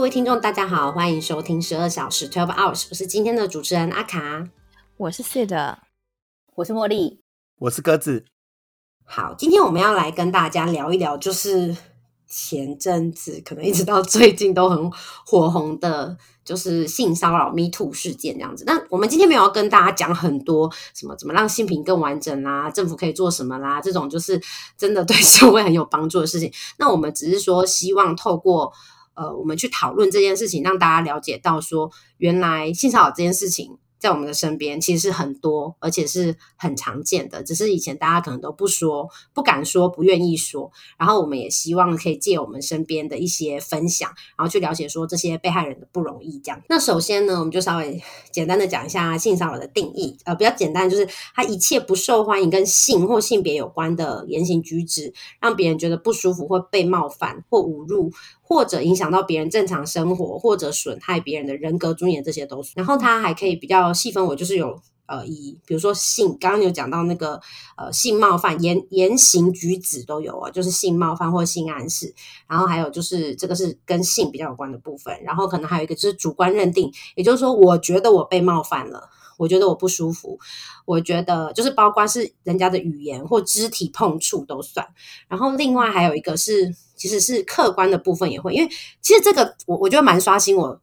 各位听众，大家好，欢迎收听十二小时 Twelve Hours，我是今天的主持人阿卡，我是 Sid，我是茉莉，我是鸽子。好，今天我们要来跟大家聊一聊，就是前阵子可能一直到最近都很火红的，就是性骚扰 Me Too 事件这样子。那我们今天没有要跟大家讲很多什么怎么让性平更完整啦，政府可以做什么啦，这种就是真的对社会很有帮助的事情。那我们只是说希望透过。呃，我们去讨论这件事情，让大家了解到说，原来性骚扰这件事情。在我们的身边，其实是很多，而且是很常见的。只是以前大家可能都不说、不敢说、不愿意说。然后我们也希望可以借我们身边的一些分享，然后去了解说这些被害人的不容易。这样，那首先呢，我们就稍微 简单的讲一下性骚扰的定义。呃，比较简单，就是他一切不受欢迎跟性或性别有关的言行举止，让别人觉得不舒服或被冒犯或侮辱。或者影响到别人正常生活，或者损害别人的人格尊严，这些都是。然后它还可以比较细分我，就是有呃，以比如说性，刚刚有讲到那个呃性冒犯言言行举止都有啊，就是性冒犯或性暗示。然后还有就是这个是跟性比较有关的部分。然后可能还有一个就是主观认定，也就是说，我觉得我被冒犯了。我觉得我不舒服，我觉得就是包括是人家的语言或肢体碰触都算。然后另外还有一个是，其实是客观的部分也会，因为其实这个我我觉得蛮刷新我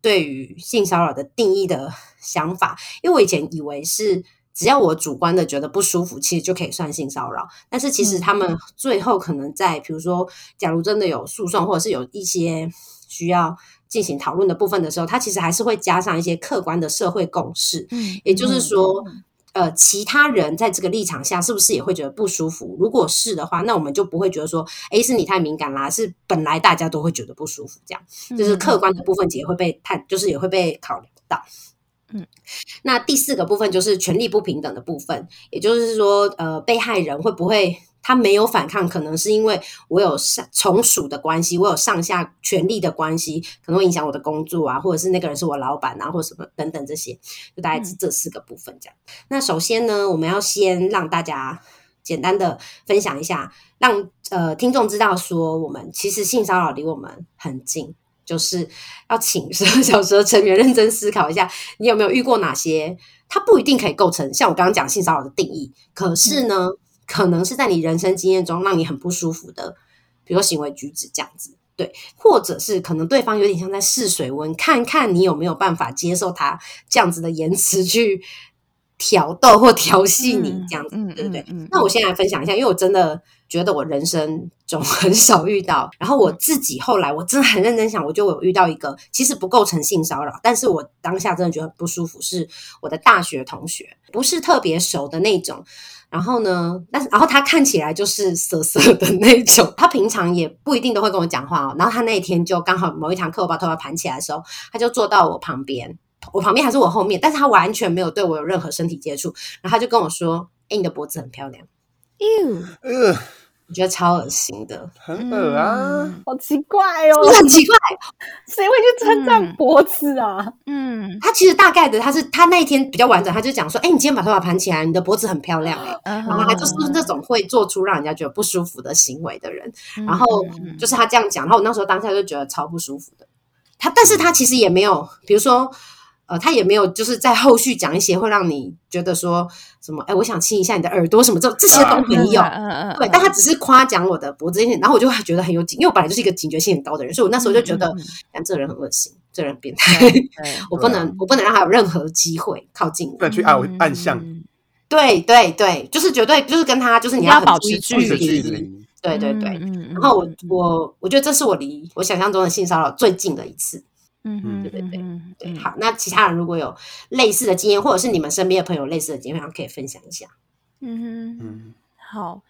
对于性骚扰的定义的想法。因为我以前以为是只要我主观的觉得不舒服，其实就可以算性骚扰。但是其实他们最后可能在，比如说，假如真的有诉讼，或者是有一些需要。进行讨论的部分的时候，它其实还是会加上一些客观的社会共识。嗯，也就是说，呃，其他人在这个立场下是不是也会觉得不舒服？如果是的话，那我们就不会觉得说，哎，是你太敏感啦，是本来大家都会觉得不舒服，这样就是客观的部分也会被探，就是也会被考量到。嗯，那第四个部分就是权利不平等的部分，也就是说，呃，被害人会不会？他没有反抗，可能是因为我有上从属的关系，我有上下权力的关系，可能会影响我的工作啊，或者是那个人是我老板啊，或者什么等等这些，就大概是这四个部分这样。那首先呢，我们要先让大家简单的分享一下，让呃听众知道说，我们其实性骚扰离我们很近，就是要请十二小 时的成员认真思考一下，你有没有遇过哪些？它不一定可以构成像我刚刚讲性骚扰的定义，可是呢？可能是在你人生经验中让你很不舒服的，比如说行为举止这样子，对，或者是可能对方有点像在试水温，看看你有没有办法接受他这样子的言辞去挑逗或调戏你这样子，对不对？那我先来分享一下，因为我真的觉得我人生中很少遇到，然后我自己后来我真的很认真想，我就有遇到一个其实不构成性骚扰，但是我当下真的觉得很不舒服，是我的大学同学，不是特别熟的那种。然后呢？但是，然后他看起来就是色色的那种。他平常也不一定都会跟我讲话哦。然后他那一天就刚好某一堂课，我把头发盘起来的时候，他就坐到我旁边，我旁边还是我后面，但是他完全没有对我有任何身体接触。然后他就跟我说：“哎，你的脖子很漂亮。”哟。我觉得超恶心的，很恶啊，好奇怪哦，很奇怪，谁会去称赞脖子啊？嗯，他其实大概的，他是他那一天比较完整，他就讲说，哎，你今天把头发盘起来，你的脖子很漂亮，哎，然后他就是那种会做出让人家觉得不舒服的行为的人，然后就是他这样讲，然后我那时候当下就觉得超不舒服的，他，但是他其实也没有，比如说。呃，他也没有就是在后续讲一些会让你觉得说什么，哎，我想亲一下你的耳朵什么这这些都没有，对，但他只是夸奖我的脖子，然后我就觉得很有警，因为我本来就是一个警觉性很高的人，所以我那时候就觉得，但这人很恶心，这人变态，我不能，我不能让他有任何机会靠近，不能去暗暗向，对对对，就是绝对就是跟他就是你要保持距离，对对对，然后我我我觉得这是我离我想象中的性骚扰最近的一次。嗯嗯，对对对对，好。那其他人如果有类似的经验，或者是你们身边的朋友类似的经验，可以分享一下。嗯嗯，好。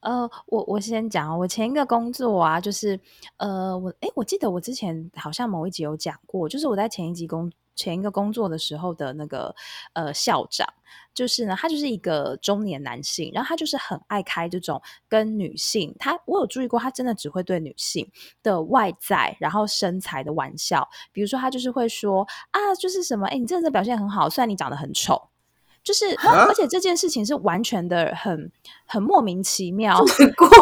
呃，我我先讲我前一个工作啊，就是呃，我哎，我记得我之前好像某一集有讲过，就是我在前一集工。前一个工作的时候的那个呃校长，就是呢，他就是一个中年男性，然后他就是很爱开这种跟女性，他我有注意过，他真的只会对女性的外在然后身材的玩笑，比如说他就是会说啊，就是什么，哎，你真的表现很好，虽然你长得很丑。就是而且这件事情是完全的很很莫名其妙，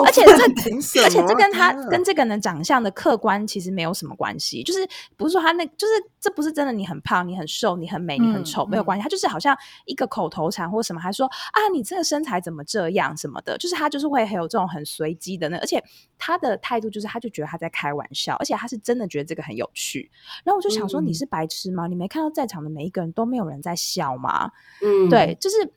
而且这而且这跟他跟这个人长相的客观其实没有什么关系，就是不是说他那就是这不是真的你很胖你很瘦你很美你很丑没有关系，他就是好像一个口头禅或什么，还说啊你这个身材怎么这样什么的，就是他就是会很有这种很随机的那，而且他的态度就是他就觉得他在开玩笑，而且他是真的觉得这个很有趣，然后我就想说你是白痴吗？你没看到在场的每一个人都没有人在笑吗？嗯。对，就是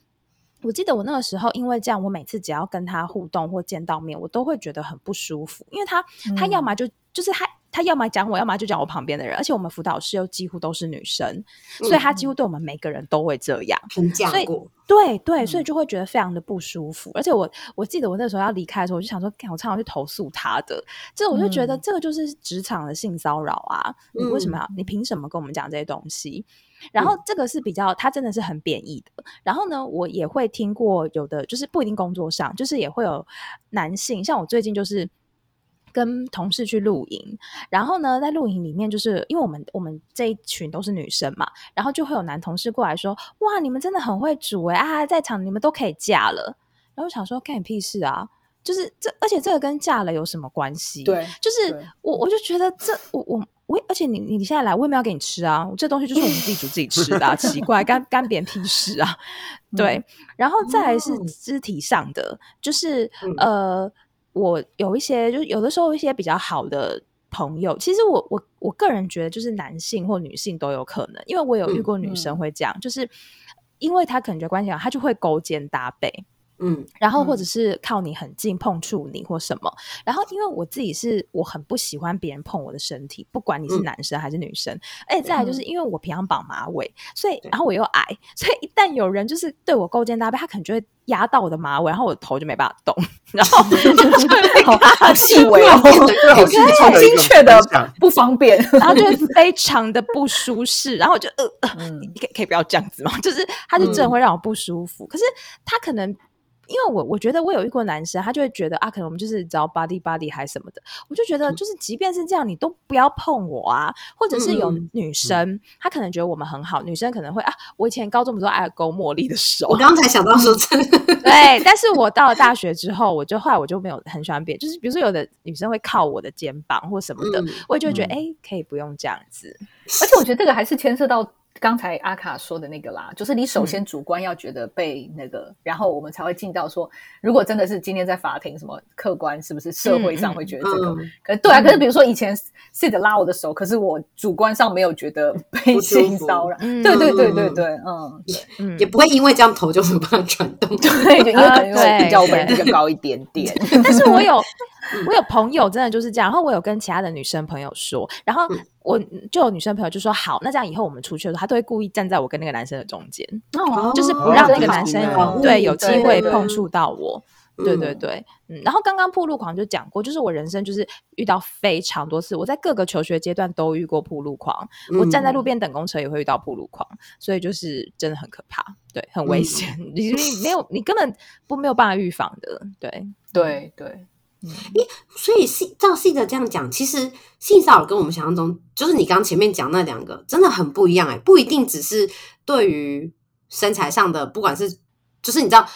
我记得我那个时候，因为这样，我每次只要跟他互动或见到面，我都会觉得很不舒服，因为他他要么就就是他他要么讲我，要么就讲我旁边的人，而且我们辅导室又几乎都是女生，所以他几乎对我们每个人都会这样评价过，对对，所以就会觉得非常的不舒服。而且我我记得我那时候要离开的时候，我就想说，我常常去投诉他的，这我就觉得这个就是职场的性骚扰啊！你为什么要？你凭什么跟我们讲这些东西？然后这个是比较，他真的是很贬义的。然后呢，我也会听过有的，就是不一定工作上，就是也会有男性，像我最近就是跟同事去露营，然后呢，在露营里面，就是因为我们我们这一群都是女生嘛，然后就会有男同事过来说：“哇，你们真的很会煮哎啊，在场你们都可以嫁了。”然后想说，干你屁事啊！就是这，而且这个跟嫁了有什么关系？对，就是我我就觉得这我我。我而且你你现在来，我也没有给你吃啊！这东西就是我们自己煮自己吃的，啊奇怪，干干别人屁事啊！对，然后再来是肢体上的，就是呃，我有一些就是有的时候一些比较好的朋友，其实我我我个人觉得就是男性或女性都有可能，因为我有遇过女生会这样，就是因为他可能觉得关系好，他就会勾肩搭背。嗯，然后或者是靠你很近碰触你或什么，然后因为我自己是我很不喜欢别人碰我的身体，不管你是男生还是女生，而且再来就是因为我平常绑马尾，所以然后我又矮，所以一旦有人就是对我勾肩搭背，他可能就会压到我的马尾，然后我的头就没办法动，然后 好细微哦，好精确的不方便，然后就非常的不舒适，然后我就呃，呃你可可以不要这样子吗？就是它就真的会让我不舒服，可是它可能。因为我我觉得我有遇过男生，他就会觉得啊，可能我们就是只要 body body 还什么的，我就觉得就是即便是这样，你都不要碰我啊。或者是有女生，她可能觉得我们很好，女生可能会啊，我以前高中不是爱勾茉莉的手，我刚才想到说真的对，但是我到了大学之后，我就后来我就没有很喜欢别，就是比如说有的女生会靠我的肩膀或什么的，我就觉得哎，可以不用这样子。而且我觉得这个还是牵涉到。刚才阿卡说的那个啦，就是你首先主观要觉得被那个，然后我们才会进到说，如果真的是今天在法庭，什么客观是不是社会上会觉得这个？可对啊，可是比如说以前 Sid 拉我的手，可是我主观上没有觉得被性骚扰，对对对对对，嗯，也不会因为这样头就没办法转动，对，因为可能 比较本人比较高一点点。但是我有我有朋友真的就是这样，然后我有跟其他的女生朋友说，然后。我就有女生朋友就说好，那这样以后我们出去的时候，她都会故意站在我跟那个男生的中间，就是不让那个男生对有机会碰触到我。对对对，嗯。然后刚刚铺路狂就讲过，就是我人生就是遇到非常多次，我在各个求学阶段都遇过铺路狂。我站在路边等公车也会遇到铺路狂，所以就是真的很可怕，对，很危险。你没有，你根本不没有办法预防的。对对对。诶，所以性照性的这样讲，其实性骚扰跟我们想象中，就是你刚前面讲那两个，真的很不一样。诶，不一定只是对于身材上的，不管是就是你知道，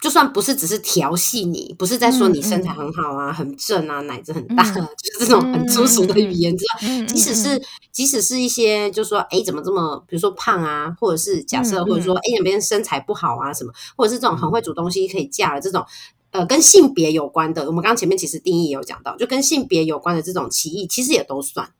就算不是只是调戏你，不是在说你身材很好啊、很正啊、奶子很大，就是这种很粗俗的语言，知道？即使是即使是一些，就说哎，怎么这么，比如说胖啊，或者是假设，或者说哎，别人身材不好啊，什么，或者是这种很会煮东西可以嫁了这种。呃，跟性别有关的，我们刚刚前面其实定义有讲到，就跟性别有关的这种歧义，其实也都算。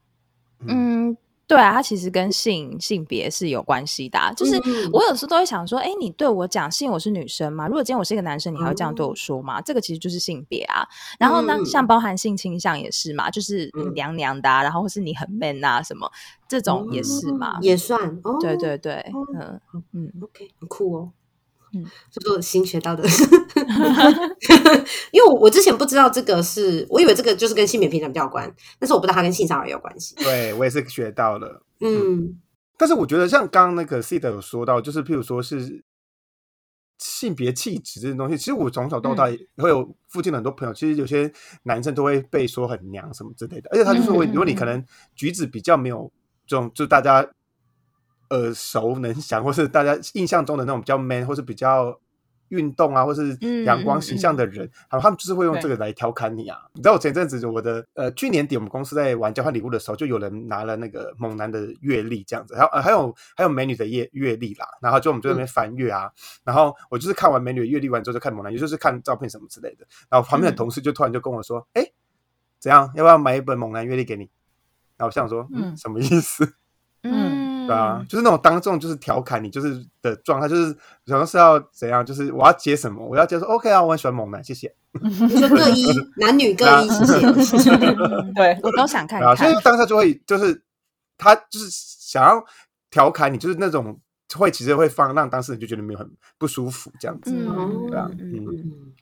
嗯，对啊，它其实跟性性别是有关系的。就是我有时候都会想说，哎，你对我讲性我是女生嘛？如果今天我是一个男生，你还会这样对我说吗？这个其实就是性别啊。然后呢，像包含性倾向也是嘛，就是娘娘的，然后或是你很 man 啊什么，这种也是嘛，也算。对对对，嗯嗯，OK，很酷哦。嗯，就是新学到的，因为我我之前不知道这个是，我以为这个就是跟性别平等比较有关，但是我不知道它跟性骚扰有关系。对我也是学到了，嗯，但是我觉得像刚刚那个 C 的有说到，就是譬如说是性别气质这种东西，其实我从小到大会有附近的很多朋友，其实有些男生都会被说很娘什么之类的，而且他就说，如果你可能举止比较没有这种，就大家。耳熟能详，或是大家印象中的那种比较 man，或是比较。运动啊，或是阳光形象的人，好，他们就是会用这个来调侃你啊。你知道我前阵子我的呃，去年底我们公司在玩交换礼物的时候，就有人拿了那个猛男的阅历这样子，还有还有还有美女的阅阅历啦。然后就我们就在那边翻阅啊，然后我就是看完美女的阅历完之后，就看猛男，也就是看照片什么之类的。然后旁边的同事就突然就跟我说：“哎，怎样？要不要买一本猛男阅历给你？”然后我想说：“嗯，什么意思？”嗯。对啊，就是那种当众就是调侃你，就是的状态，就是好像是要怎样，就是我要接什么，我要接说 OK 啊，我很喜欢猛男，谢谢。你说各一，男女各一，谢谢。对我都想看看。所以当下就会就是他就是想要调侃你，就是那种会其实会放让当事人就觉得没有很不舒服这样子，对啊，嗯。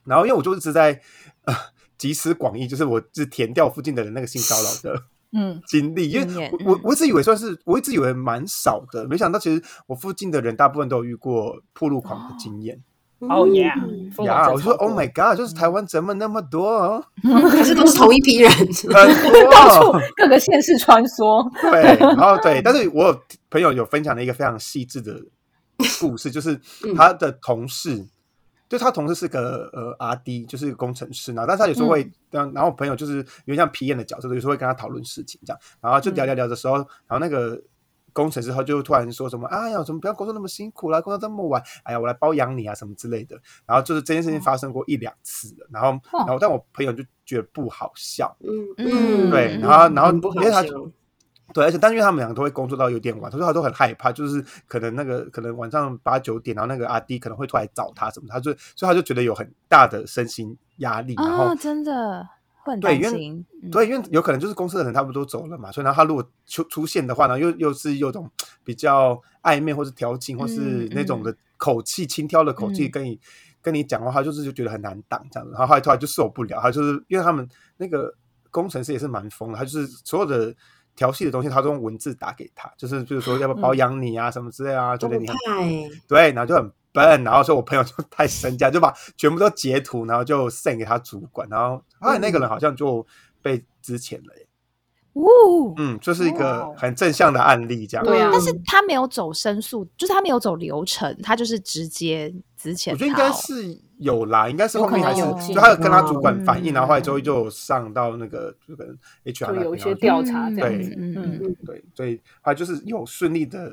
然后因为我就一直在呃集思广益，就是我是填掉附近的人那个性骚扰的。嗯，经历，因为我我我一直以为算是，我一直以为蛮少的，没想到其实我附近的人大部分都有遇过破路狂的经验。哦耶，呀，我说 Oh my God，就是台湾怎么那么多？可是都是同一批人 到处各个县市穿梭。对，然后对，但是我有朋友有分享了一个非常细致的故事，就是他的同事。就他同事是个呃 R D，就是工程师呢，但是他有时候会，然后朋友就是有点像皮炎的角色，有时候会跟他讨论事情这样，然后就聊聊聊的时候，然后那个工程师他就突然说什么，哎呀，怎么不要工作那么辛苦啦，工作这么晚，哎呀，我来包养你啊什么之类的，然后就是这件事情发生过一两次了，然后然后但我朋友就觉得不好笑，嗯。嗯，对，然后然后因为他。对，而且但因为他们两个都会工作到有点晚，他说他都很害怕，就是可能那个可能晚上八九点，然后那个阿弟可能会出来找他什么，他就所以他就觉得有很大的身心压力。然后真的会很担心。对，因为有可能就是公司的人差不多走了嘛，所以然后他如果出出现的话呢，又又是有种比较暧昧或是调情或是那种的口气轻佻的口气跟你跟你讲话，他就是就觉得很难挡这样子。然后后来突然就受不了，他就是因为他们那个工程师也是蛮疯的，他就是所有的。调戏的东西，他都用文字打给他，就是就是说要不要包养你啊，什么之类啊，觉得你很对，然后就很笨，然后说我朋友就太生气，就把全部都截图，然后就 send 给他主管，然后后来那个人好像就被支遣了耶。哦，嗯，就是一个很正向的案例，这样。对啊，但是他没有走申诉，就是他没有走流程，他就是直接之前。我觉得应该是有啦，应该是后面还是就他有跟他主管反映，然后后来周一就上到那个就跟 HR 有一些调查，对，嗯，对，所以他就是有顺利的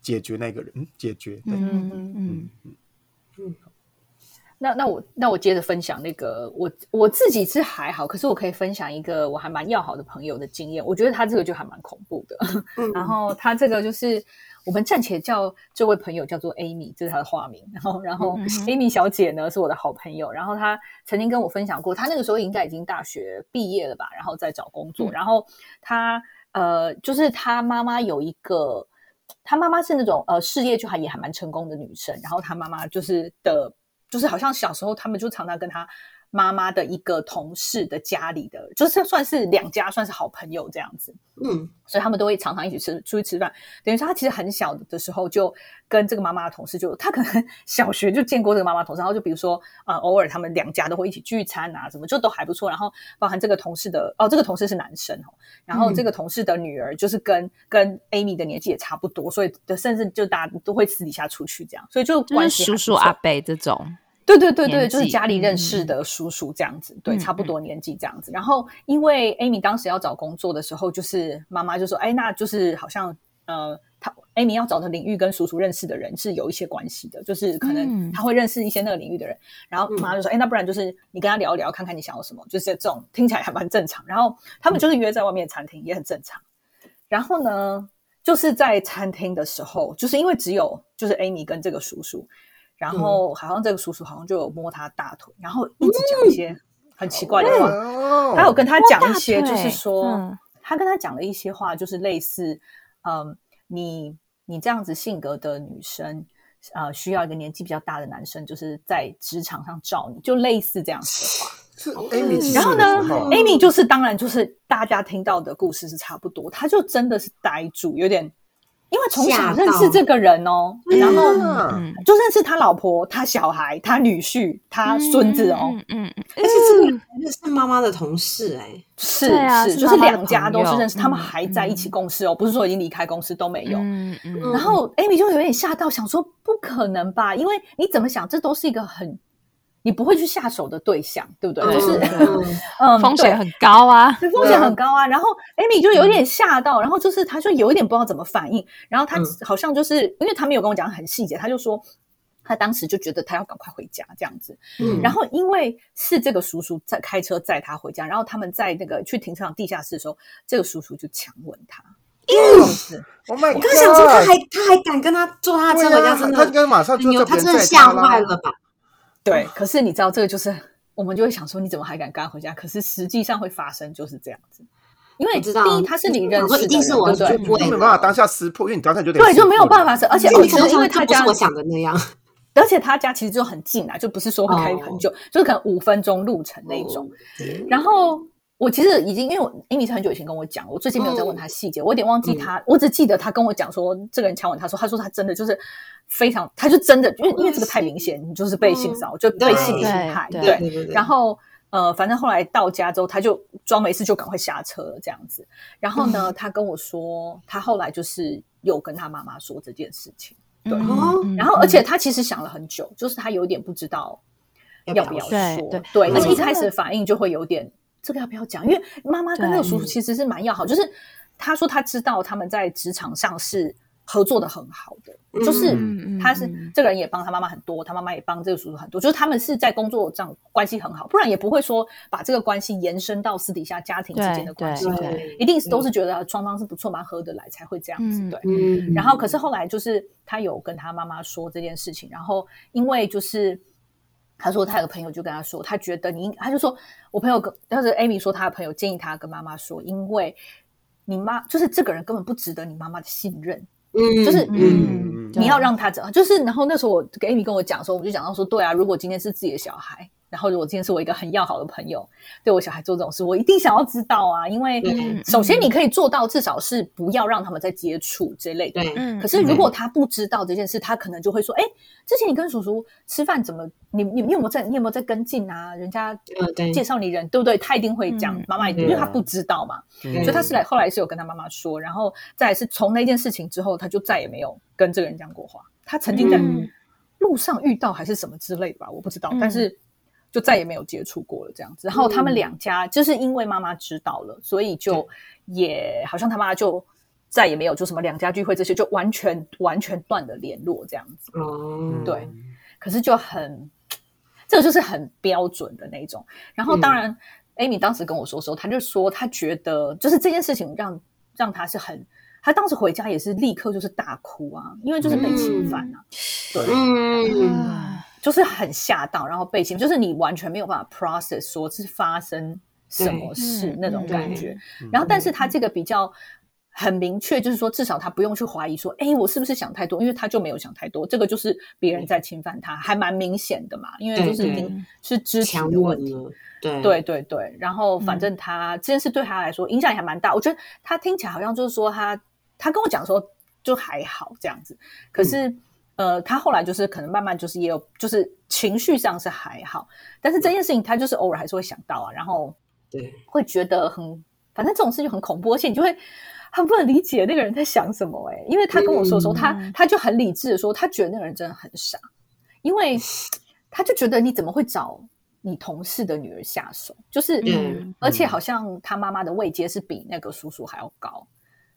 解决那个人，解决，对，嗯嗯。嗯嗯。那那我那我接着分享那个我我自己是还好，可是我可以分享一个我还蛮要好的朋友的经验。我觉得他这个就还蛮恐怖的。然后他这个就是我们暂且叫这位朋友叫做 Amy，这是他的化名。然后然后 Amy 小姐呢是我的好朋友。然后她曾经跟我分享过，她那个时候应该已经大学毕业了吧，然后在找工作。然后她呃，就是她妈妈有一个，她妈妈是那种呃事业就还也还蛮成功的女生。然后她妈妈就是的。就是好像小时候，他们就常常跟他妈妈的一个同事的家里的，就是算是两家算是好朋友这样子。嗯，所以他们都会常常一起吃出去吃饭。等于说他其实很小的时候就跟这个妈妈的同事，就他可能小学就见过这个妈妈同事，然后就比如说啊，偶尔他们两家都会一起聚餐啊，什么就都还不错。然后包含这个同事的哦，这个同事是男生哦，然后这个同事的女儿就是跟跟 Amy 的年纪也差不多，所以甚至就大家都会私底下出去这样，所以就关系叔叔阿伯这种。对对对对，就是家里认识的叔叔这样子，对，差不多年纪这样子。然后因为 Amy 当时要找工作的时候，就是妈妈就说：“哎，那就是好像呃，他 Amy 要找的领域跟叔叔认识的人是有一些关系的，就是可能他会认识一些那个领域的人。”然后妈妈就说：“哎，那不然就是你跟他聊一聊，看看你想要什么，就是这种听起来还蛮正常。”然后他们就是约在外面餐厅，也很正常。然后呢，就是在餐厅的时候，就是因为只有就是 Amy 跟这个叔叔。然后好像这个叔叔好像就有摸他大腿，然后一直讲一些很奇怪的话。他有跟他讲一些，就是说他跟他讲了一些话，就是类似，嗯，你你这样子性格的女生，呃，需要一个年纪比较大的男生，就是在职场上罩你，就类似这样子的话。是 Amy，然后呢，Amy 就是当然就是大家听到的故事是差不多，他就真的是呆住，有点。因为从小认识这个人哦，然后就认识他老婆、他小孩、他女婿、他孙子哦，嗯嗯，而且这个认识妈妈的同事，哎，是是，就是两家都是认识，他们还在一起共事哦，不是说已经离开公司都没有。嗯嗯，然后 Amy 就有点吓到，想说不可能吧？因为你怎么想，这都是一个很。你不会去下手的对象，对不对？就是 嗯，风险很高啊，风险很高啊。然后 Amy 就有点吓到，然后就是他就有一点不知道怎么反应。然后他好像就是因为他没有跟我讲很细节，他就说他当时就觉得他要赶快回家这样子。嗯然后因为是这个叔叔在开车载他回家，然后他们在那个去停车场地下室的时候，这个叔叔就强吻他。是，我刚想说他还他还敢跟他坐他的车回家，真的他应该马上就他真的吓坏了吧？对，可是你知道这个就是，我们就会想说，你怎么还敢跟他回家？可是实际上会发生就是这样子，因为第一他是你认识的，一定是我对，没有办法当下识破，因为你当下就得对，就没有办法是，而且你可能因为他家我想的那样，而且他家其实就很近啊，就不是说会开很久，就是可能五分钟路程那一种，然后。我其实已经，因为我 Amy 是很久以前跟我讲，我最近没有再问他细节，我有点忘记他，我只记得他跟我讲说，这个人强吻他说，他说他真的就是非常，他就真的，因为因为这个太明显，你就是被性骚扰，就被性侵害，对，然后呃，反正后来到家之后，他就装没事，就赶快下车了这样子。然后呢，他跟我说，他后来就是有跟他妈妈说这件事情，对，然后而且他其实想了很久，就是他有点不知道要不要说，对，而且一开始反应就会有点。这个要不要讲？因为妈妈跟那个叔叔其实是蛮要好，就是他说他知道他们在职场上是合作的很好的，就是他是这个人也帮他妈妈很多，他妈妈也帮这个叔叔很多，就是他们是在工作上关系很好，不然也不会说把这个关系延伸到私底下家庭之间的关系，一定是都是觉得双方是不错蛮合得来才会这样子对。然后可是后来就是他有跟他妈妈说这件事情，然后因为就是。他说他有个朋友就跟他说，他觉得你，他就说我朋友跟，当时 Amy 说他的朋友建议他跟妈妈说，因为你妈就是这个人根本不值得你妈妈的信任，嗯，就是嗯，你要让他怎，就是然后那时候我给 Amy 跟我讲说，我就讲到说，对啊，如果今天是自己的小孩。然后，如果今天是我一个很要好的朋友，对我小孩做这种事，我一定想要知道啊！因为首先你可以做到，至少是不要让他们再接触这类的。可是如果他不知道这件事，他可能就会说：“哎，之前你跟叔叔吃饭，怎么你你你有没有在你有没有在跟进啊？人家介绍你人，对不对？”他一定会讲妈妈，因为他不知道嘛，所以他是来后来是有跟他妈妈说，然后再是从那件事情之后，他就再也没有跟这个人讲过话。他曾经在路上遇到还是什么之类的吧，我不知道，但是。就再也没有接触过了，这样子。然后他们两家就是因为妈妈知道了，所以就也好像他妈就再也没有就什么两家聚会这些，就完全完全断了联络这样子。哦，对。可是就很，这个就是很标准的那种。然后当然，Amy 当时跟我说的时候，他就说他觉得就是这件事情让让他是很，他当时回家也是立刻就是大哭啊，因为就是被侵犯啊。对，嗯。就是很吓到，然后被侵，就是你完全没有办法 process 说是发生什么事那种感觉。然后，但是他这个比较很明确，就是说至少他不用去怀疑说，哎，我是不是想太多？因为他就没有想太多，这个就是别人在侵犯他，还蛮明显的嘛。因为就是已经是肢体的问题，对对对对。然后，反正他这件事对他来说影响也还蛮大。我觉得他听起来好像就是说他他跟我讲说就还好这样子，可是。呃，他后来就是可能慢慢就是也有，就是情绪上是还好，但是这件事情他就是偶尔还是会想到啊，然后对，会觉得很，反正这种事情很恐怖，而且你就会很不能理解那个人在想什么哎，因为他跟我说的时候他他就很理智的说，他觉得那个人真的很傻，因为他就觉得你怎么会找你同事的女儿下手，就是而且好像他妈妈的位阶是比那个叔叔还要高。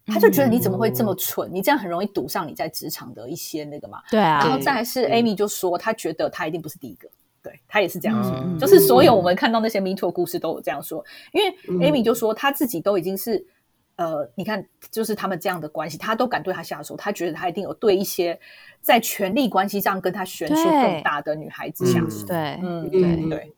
他就觉得你怎么会这么蠢？你这样很容易堵上你在职场的一些那个嘛。对啊。然后再是 Amy 就说，他觉得他一定不是第一个，对他也是这样说。就是所有我们看到那些 Me Too 故事都有这样说，因为 Amy 就说他自己都已经是呃，你看，就是他们这样的关系，他都敢对他下手，他觉得他一定有对一些在权力关系上跟他悬殊更大的女孩子下手。对，嗯，对对。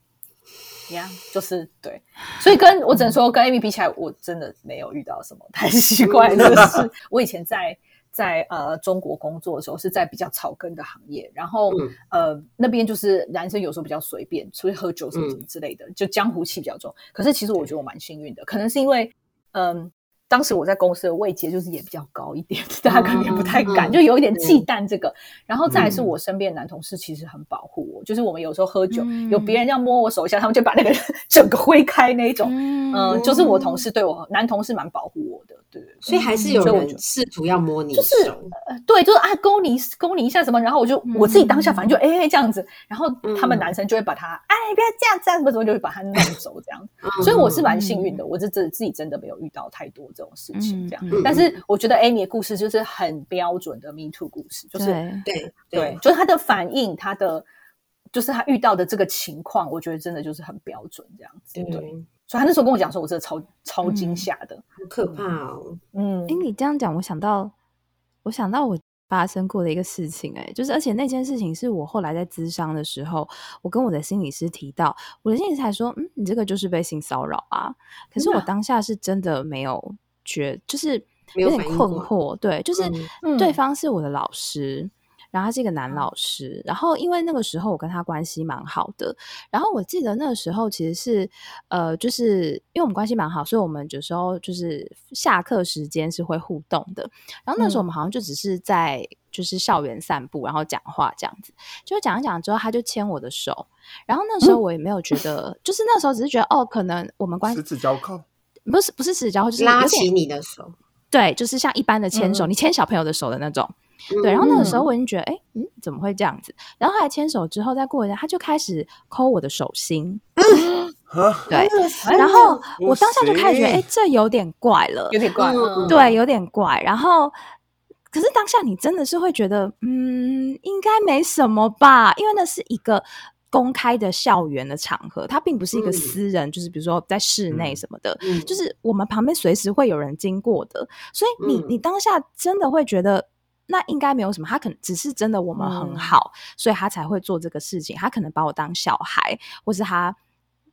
呀，就是对，所以跟我只能说，跟 Amy 比起来，我真的没有遇到什么太 奇怪的事。我以前在在呃中国工作的时候，是在比较草根的行业，然后呃那边就是男生有时候比较随便，出去喝酒什么什么之类的，就江湖气比较重。可是其实我觉得我蛮幸运的，可能是因为嗯。当时我在公司的位阶就是也比较高一点，大家可能也不太敢，就有一点忌惮这个。然后再来是我身边的男同事其实很保护我，就是我们有时候喝酒，有别人要摸我手一下，他们就把那个 整个挥开那一种。嗯，就是我同事对我男同事蛮保护我的，对对。所以还是有人试图要摸你，就是对，就是啊勾你勾你一下什么，然后我就我自己当下反正就哎这样子，然后他们男生就会把他哎不要这样这样什么什么就会把他弄走这样。所以我是蛮幸运的，我这这自己真的没有遇到太多这种事情这样。但是我觉得 Amy 的故事就是很标准的 Me Too 故事，就是对对，就是他的反应，他的就是他遇到的这个情况，我觉得真的就是很标准这样子。对，所以他那时候跟我讲说，我真的超超惊吓的，好可怕哦。嗯，哎，你这样讲，我想到，我想到我。发生过的一个事情，哎，就是而且那件事情是我后来在咨商的时候，我跟我的心理师提到，我的心理师还说，嗯，你这个就是被性骚扰啊。可是我当下是真的没有觉，就是有点困惑，对，就是对。方是我的老师。然后他是一个男老师，然后因为那个时候我跟他关系蛮好的，然后我记得那个时候其实是呃，就是因为我们关系蛮好，所以我们有时候就是下课时间是会互动的。然后那时候我们好像就只是在就是校园散步，然后讲话这样子，就讲一讲之后，他就牵我的手，然后那时候我也没有觉得，就是那时候只是觉得哦，可能我们关系十指交扣，不是不是十指交扣，就是拉起你的手，对，就是像一般的牵手，你牵小朋友的手的那种。对，然后那个时候我就觉得，哎，嗯，怎么会这样子？然后后来牵手之后，再过一下，他就开始抠我的手心。对，然后我当下就开始觉得，哎，这有点怪了，有点怪，对，有点怪。然后，可是当下你真的是会觉得，嗯，应该没什么吧？因为那是一个公开的校园的场合，它并不是一个私人，就是比如说在室内什么的，就是我们旁边随时会有人经过的，所以你你当下真的会觉得。那应该没有什么，他可能只是真的我们很好，所以他才会做这个事情。他可能把我当小孩，或是他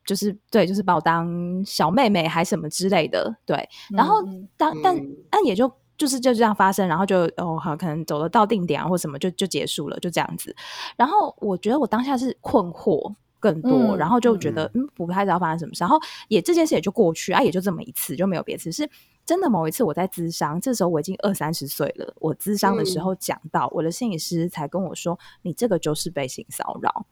就是对，就是把我当小妹妹还什么之类的。对，然后当但但也就就是就这样发生，然后就哦好，可能走了到定点啊或什么就就结束了，就这样子。然后我觉得我当下是困惑更多，然后就觉得嗯不太知道发生什么事，然后也这件事也就过去啊，也就这么一次就没有别次是。真的某一次我在咨商，这时候我已经二三十岁了。我咨商的时候讲到，我的心理师才跟我说：“你这个就是被性骚扰。”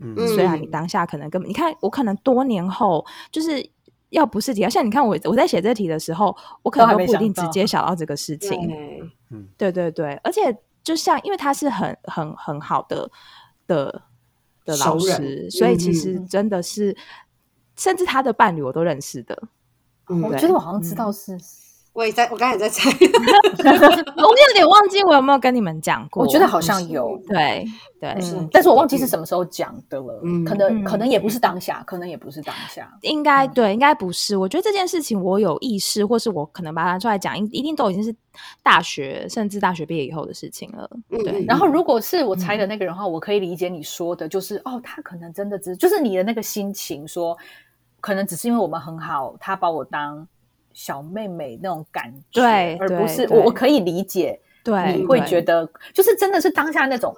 嗯，虽然你当下可能根本，你看我可能多年后，就是要不是题，像你看我我在写这题的时候，我可能都不一定直接想到这个事情。嗯，对对对，而且就像因为他是很很很好的的的老师，所以其实真的是，甚至他的伴侣我都认识的。我觉得我好像知道是，我也在，我刚才在猜，我有点忘记我有没有跟你们讲过。我觉得好像有，对对，但是我忘记是什么时候讲的了。可能可能也不是当下，可能也不是当下，应该对，应该不是。我觉得这件事情我有意识，或是我可能把它拿出来讲，一一定都已经是大学甚至大学毕业以后的事情了。对。然后如果是我猜的那个人的话，我可以理解你说的，就是哦，他可能真的只就是你的那个心情说。可能只是因为我们很好，他把我当小妹妹那种感觉，对，而不是我我可以理解，对，你会觉得就是真的是当下那种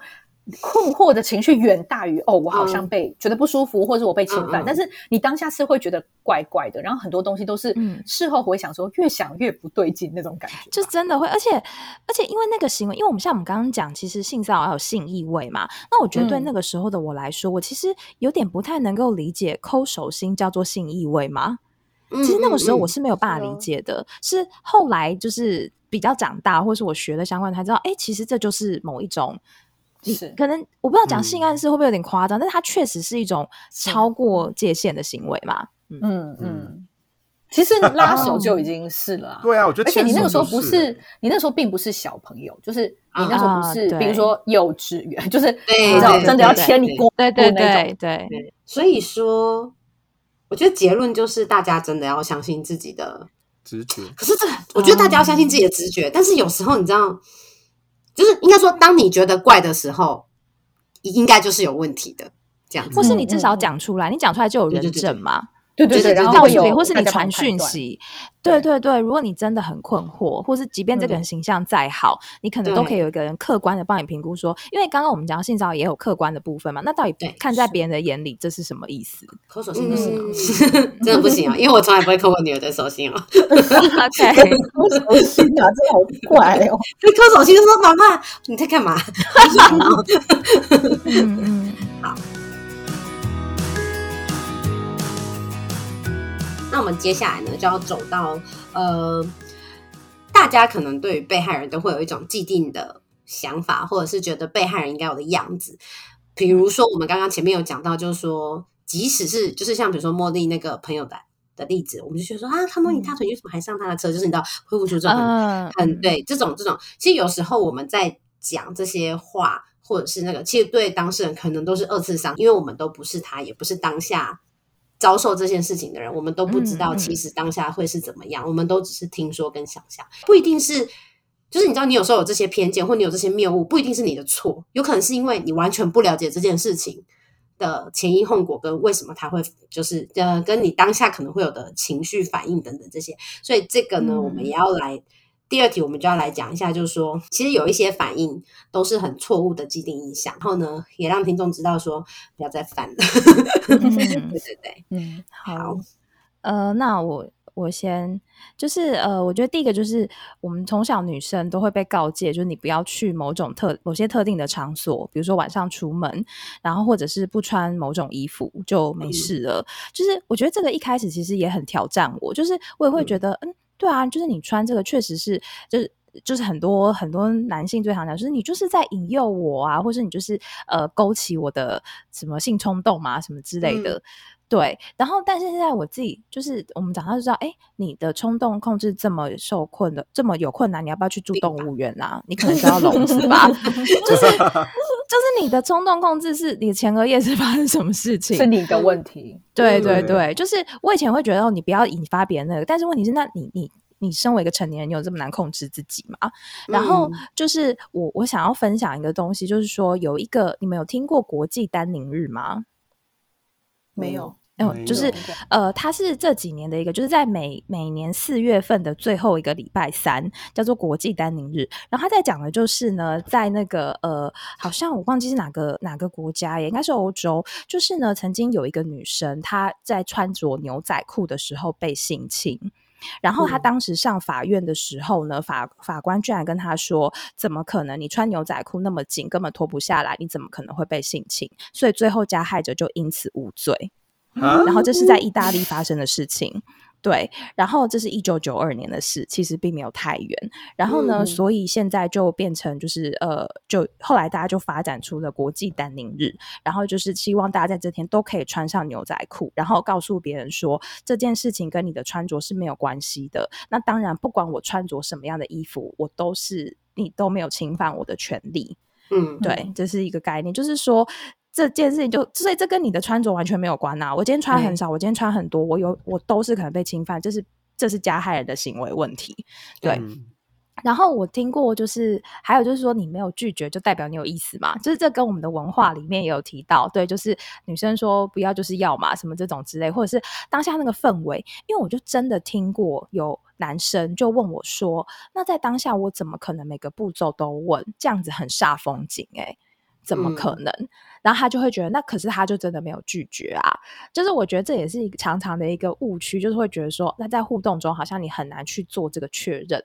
困惑的情绪远大于哦，我好像被觉得不舒服，或者我被侵犯，但是你当下是会觉得怪怪的，然后很多东西都是事后回想说越想越不对劲那种感觉，就真的会，而且而且因为那个行为，因为我们像我们刚刚讲，其实性骚扰有性意味嘛，那我觉得对那个时候的我来说，我其实有点不太能够理解抠手心叫做性意味吗？其实那个时候我是没有办法理解的，是后来就是比较长大，或是我学了相关才知道，哎，其实这就是某一种。是可能我不知道讲性暗示会不会有点夸张，但是它确实是一种超过界限的行为嘛。嗯嗯，其实拉手就已经是了。对啊，我觉得。而且你那个时候不是，你那时候并不是小朋友，就是你那时候不是，比如说幼稚园，就是你知道真的要牵你过对对对对。所以说，我觉得结论就是大家真的要相信自己的直觉。可是这，我觉得大家要相信自己的直觉，但是有时候你知道。就是应该说，当你觉得怪的时候，应该就是有问题的，这样子。或是你至少讲出来，你讲出来就有人证嘛。对对对，然后或是你传讯息。对对对，如果你真的很困惑，或是即便这个人形象再好，你可能都可以有一个人客观的帮你评估说，因为刚刚我们讲到性骚扰也有客观的部分嘛，那到底看在别人的眼里，这是什么意思？抠手心不行啊，真的不行啊，因为我从来不会抠我女儿的手心啊。OK，抠手心啊，真的好怪哦。抠手心就说妈妈你在干嘛？嗯嗯，好。那我们接下来呢，就要走到呃，大家可能对于被害人都会有一种既定的想法，或者是觉得被害人应该有的样子。比如说，我们刚刚前面有讲到，就是说，即使是就是像比如说茉莉那个朋友的的例子，我们就觉得说啊，他摸你大腿，为什么还上他的车？就是你知道，恢复出这种很很对这种这种。其实有时候我们在讲这些话，或者是那个，其实对当事人可能都是二次伤，因为我们都不是他，也不是当下。遭受这件事情的人，我们都不知道其实当下会是怎么样，我们都只是听说跟想象，不一定是，就是你知道，你有时候有这些偏见或你有这些谬误，不一定是你的错，有可能是因为你完全不了解这件事情的前因后果跟为什么他会就是呃跟你当下可能会有的情绪反应等等这些，所以这个呢，我们也要来。第二题，我们就要来讲一下，就是说，其实有一些反应都是很错误的既定印象，然后呢，也让听众知道说不要再犯了。对对对，嗯，好，呃，那我我先就是呃，我觉得第一个就是我们从小女生都会被告诫，就是你不要去某种特某些特定的场所，比如说晚上出门，然后或者是不穿某种衣服就没事了。就是我觉得这个一开始其实也很挑战我，就是我也会觉得嗯。对啊，就是你穿这个确实是，就是就是很多很多男性最常讲，就是你就是在引诱我啊，或者你就是呃勾起我的什么性冲动嘛，什么之类的。对，然后但是现在我自己就是我们早上就知道，哎，你的冲动控制这么受困的，这么有困难，你要不要去住动物园啊？你可能需要笼子吧？就是就是你的冲动控制是你前额叶是发生什么事情？是你的问题。对对对，就是我以前会觉得哦，你不要引发别人那个，但是问题是，那你你你身为一个成年人，你有这么难控制自己吗？然后就是我我想要分享一个东西，就是说有一个你们有听过国际丹宁日吗？没有。嗯，就是呃，它是这几年的一个，就是在每每年四月份的最后一个礼拜三，叫做国际丹宁日。然后他在讲的就是呢，在那个呃，好像我忘记是哪个哪个国家，也应该是欧洲。就是呢，曾经有一个女生，她在穿着牛仔裤的时候被性侵，然后她当时上法院的时候呢，法法官居然跟她说：“怎么可能？你穿牛仔裤那么紧，根本脱不下来，你怎么可能会被性侵？”所以最后加害者就因此无罪。然后这是在意大利发生的事情，对。然后这是一九九二年的事，其实并没有太远。然后呢，所以现在就变成就是呃，就后来大家就发展出了国际丹宁日，然后就是希望大家在这天都可以穿上牛仔裤，然后告诉别人说这件事情跟你的穿着是没有关系的。那当然，不管我穿着什么样的衣服，我都是你都没有侵犯我的权利。嗯，对，这是一个概念，就是说。这件事情就，所以这跟你的穿着完全没有关呐。我今天穿很少，我今天穿很多，我有我都是可能被侵犯，这是这是加害人的行为问题。对。然后我听过，就是还有就是说，你没有拒绝就代表你有意思嘛？就是这跟我们的文化里面也有提到，对，就是女生说不要就是要嘛，什么这种之类，或者是当下那个氛围。因为我就真的听过有男生就问我说：“那在当下我怎么可能每个步骤都问？这样子很煞风景哎。”怎么可能？然后他就会觉得，那可是他就真的没有拒绝啊。就是我觉得这也是一个常常的一个误区，就是会觉得说，那在互动中好像你很难去做这个确认，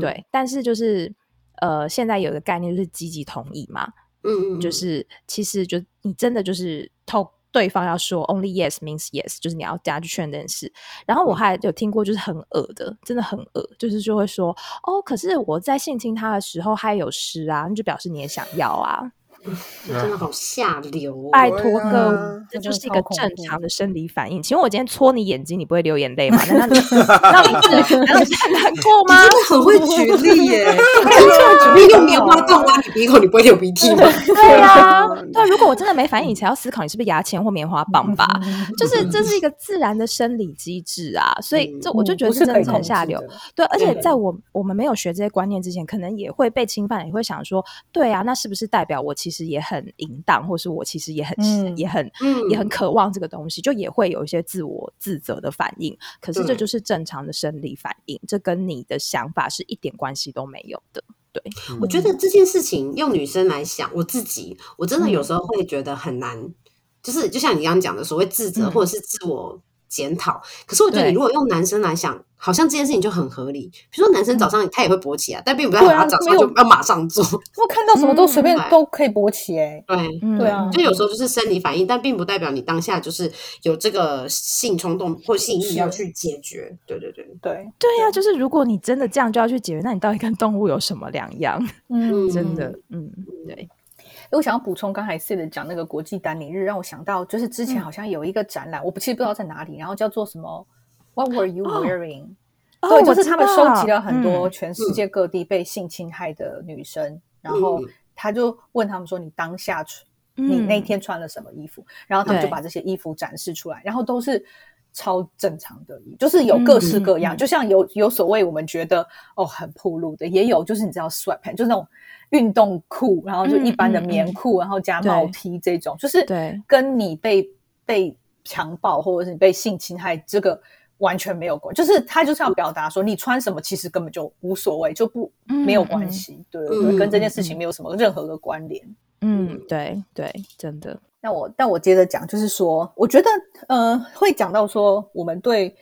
对。但是就是呃，现在有一个概念就是积极同意嘛，嗯嗯，就是其实就你真的就是透对方要说 only yes means yes，就是你要加去确认事。然后我还有听过就是很恶的，真的很恶，就是就会说哦，可是我在性侵他的时候还有湿啊，那就表示你也想要啊。真的好下流！拜托各位，这就是一个正常的生理反应。请问我今天戳你眼睛，你不会流眼泪吗？难道你 难道你是难过吗？真的很会举例耶！举例用棉花棒挖，你鼻孔，你不会流鼻涕吗？对啊，对。如果我真的没反应，你才要思考你是不是牙签或棉花棒吧？就是这是一个自然的生理机制啊，所以这我就觉得是真的很下流。对，而且在我我们没有学这些观念之前，可能也会被侵犯，也会想说，对啊，那是不是代表我其实也很淫荡，或是我其实也很也很也很渴望这个东西，就也会有一些自我自责的反应。可是这就是正常的生理反应，这跟你的想法是一点关系都没有的。对，我觉得这件事情用女生来想，我自己我真的有时候会觉得很难，就是就像你刚刚讲的，所谓自责或者是自我检讨。可是我觉得，你如果用男生来想。好像这件事情就很合理。比如说，男生早上他也会勃起啊，但并不代表他早上就要马上做。我看到什么都随便都可以勃起，哎，对，对啊，就有时候就是生理反应，但并不代表你当下就是有这个性冲动或性欲要去解决。对对对对对呀，就是如果你真的这样就要去解决，那你到底跟动物有什么两样？嗯，真的，嗯，对。我想要补充刚才 C 的讲那个国际丹尼日，让我想到就是之前好像有一个展览，我不其实不知道在哪里，然后叫做什么。What were you wearing？对，就是他们收集了很多全世界各地被性侵害的女生，然后他就问他们说：“你当下穿，你那天穿了什么衣服？”然后他们就把这些衣服展示出来，然后都是超正常的，就是有各式各样，就像有有所谓我们觉得哦很暴露的，也有就是你知道 sweatpants，就是那种运动裤，然后就一般的棉裤，然后加毛 T 这种，就是跟你被被强暴或者是你被性侵害这个。完全没有关，就是他就是要表达说，你穿什么其实根本就无所谓，就不没有关系，对对，跟这件事情没有什么任何的关联。嗯，对对，真的。那我但我接着讲，就是说，我觉得呃，会讲到说，我们对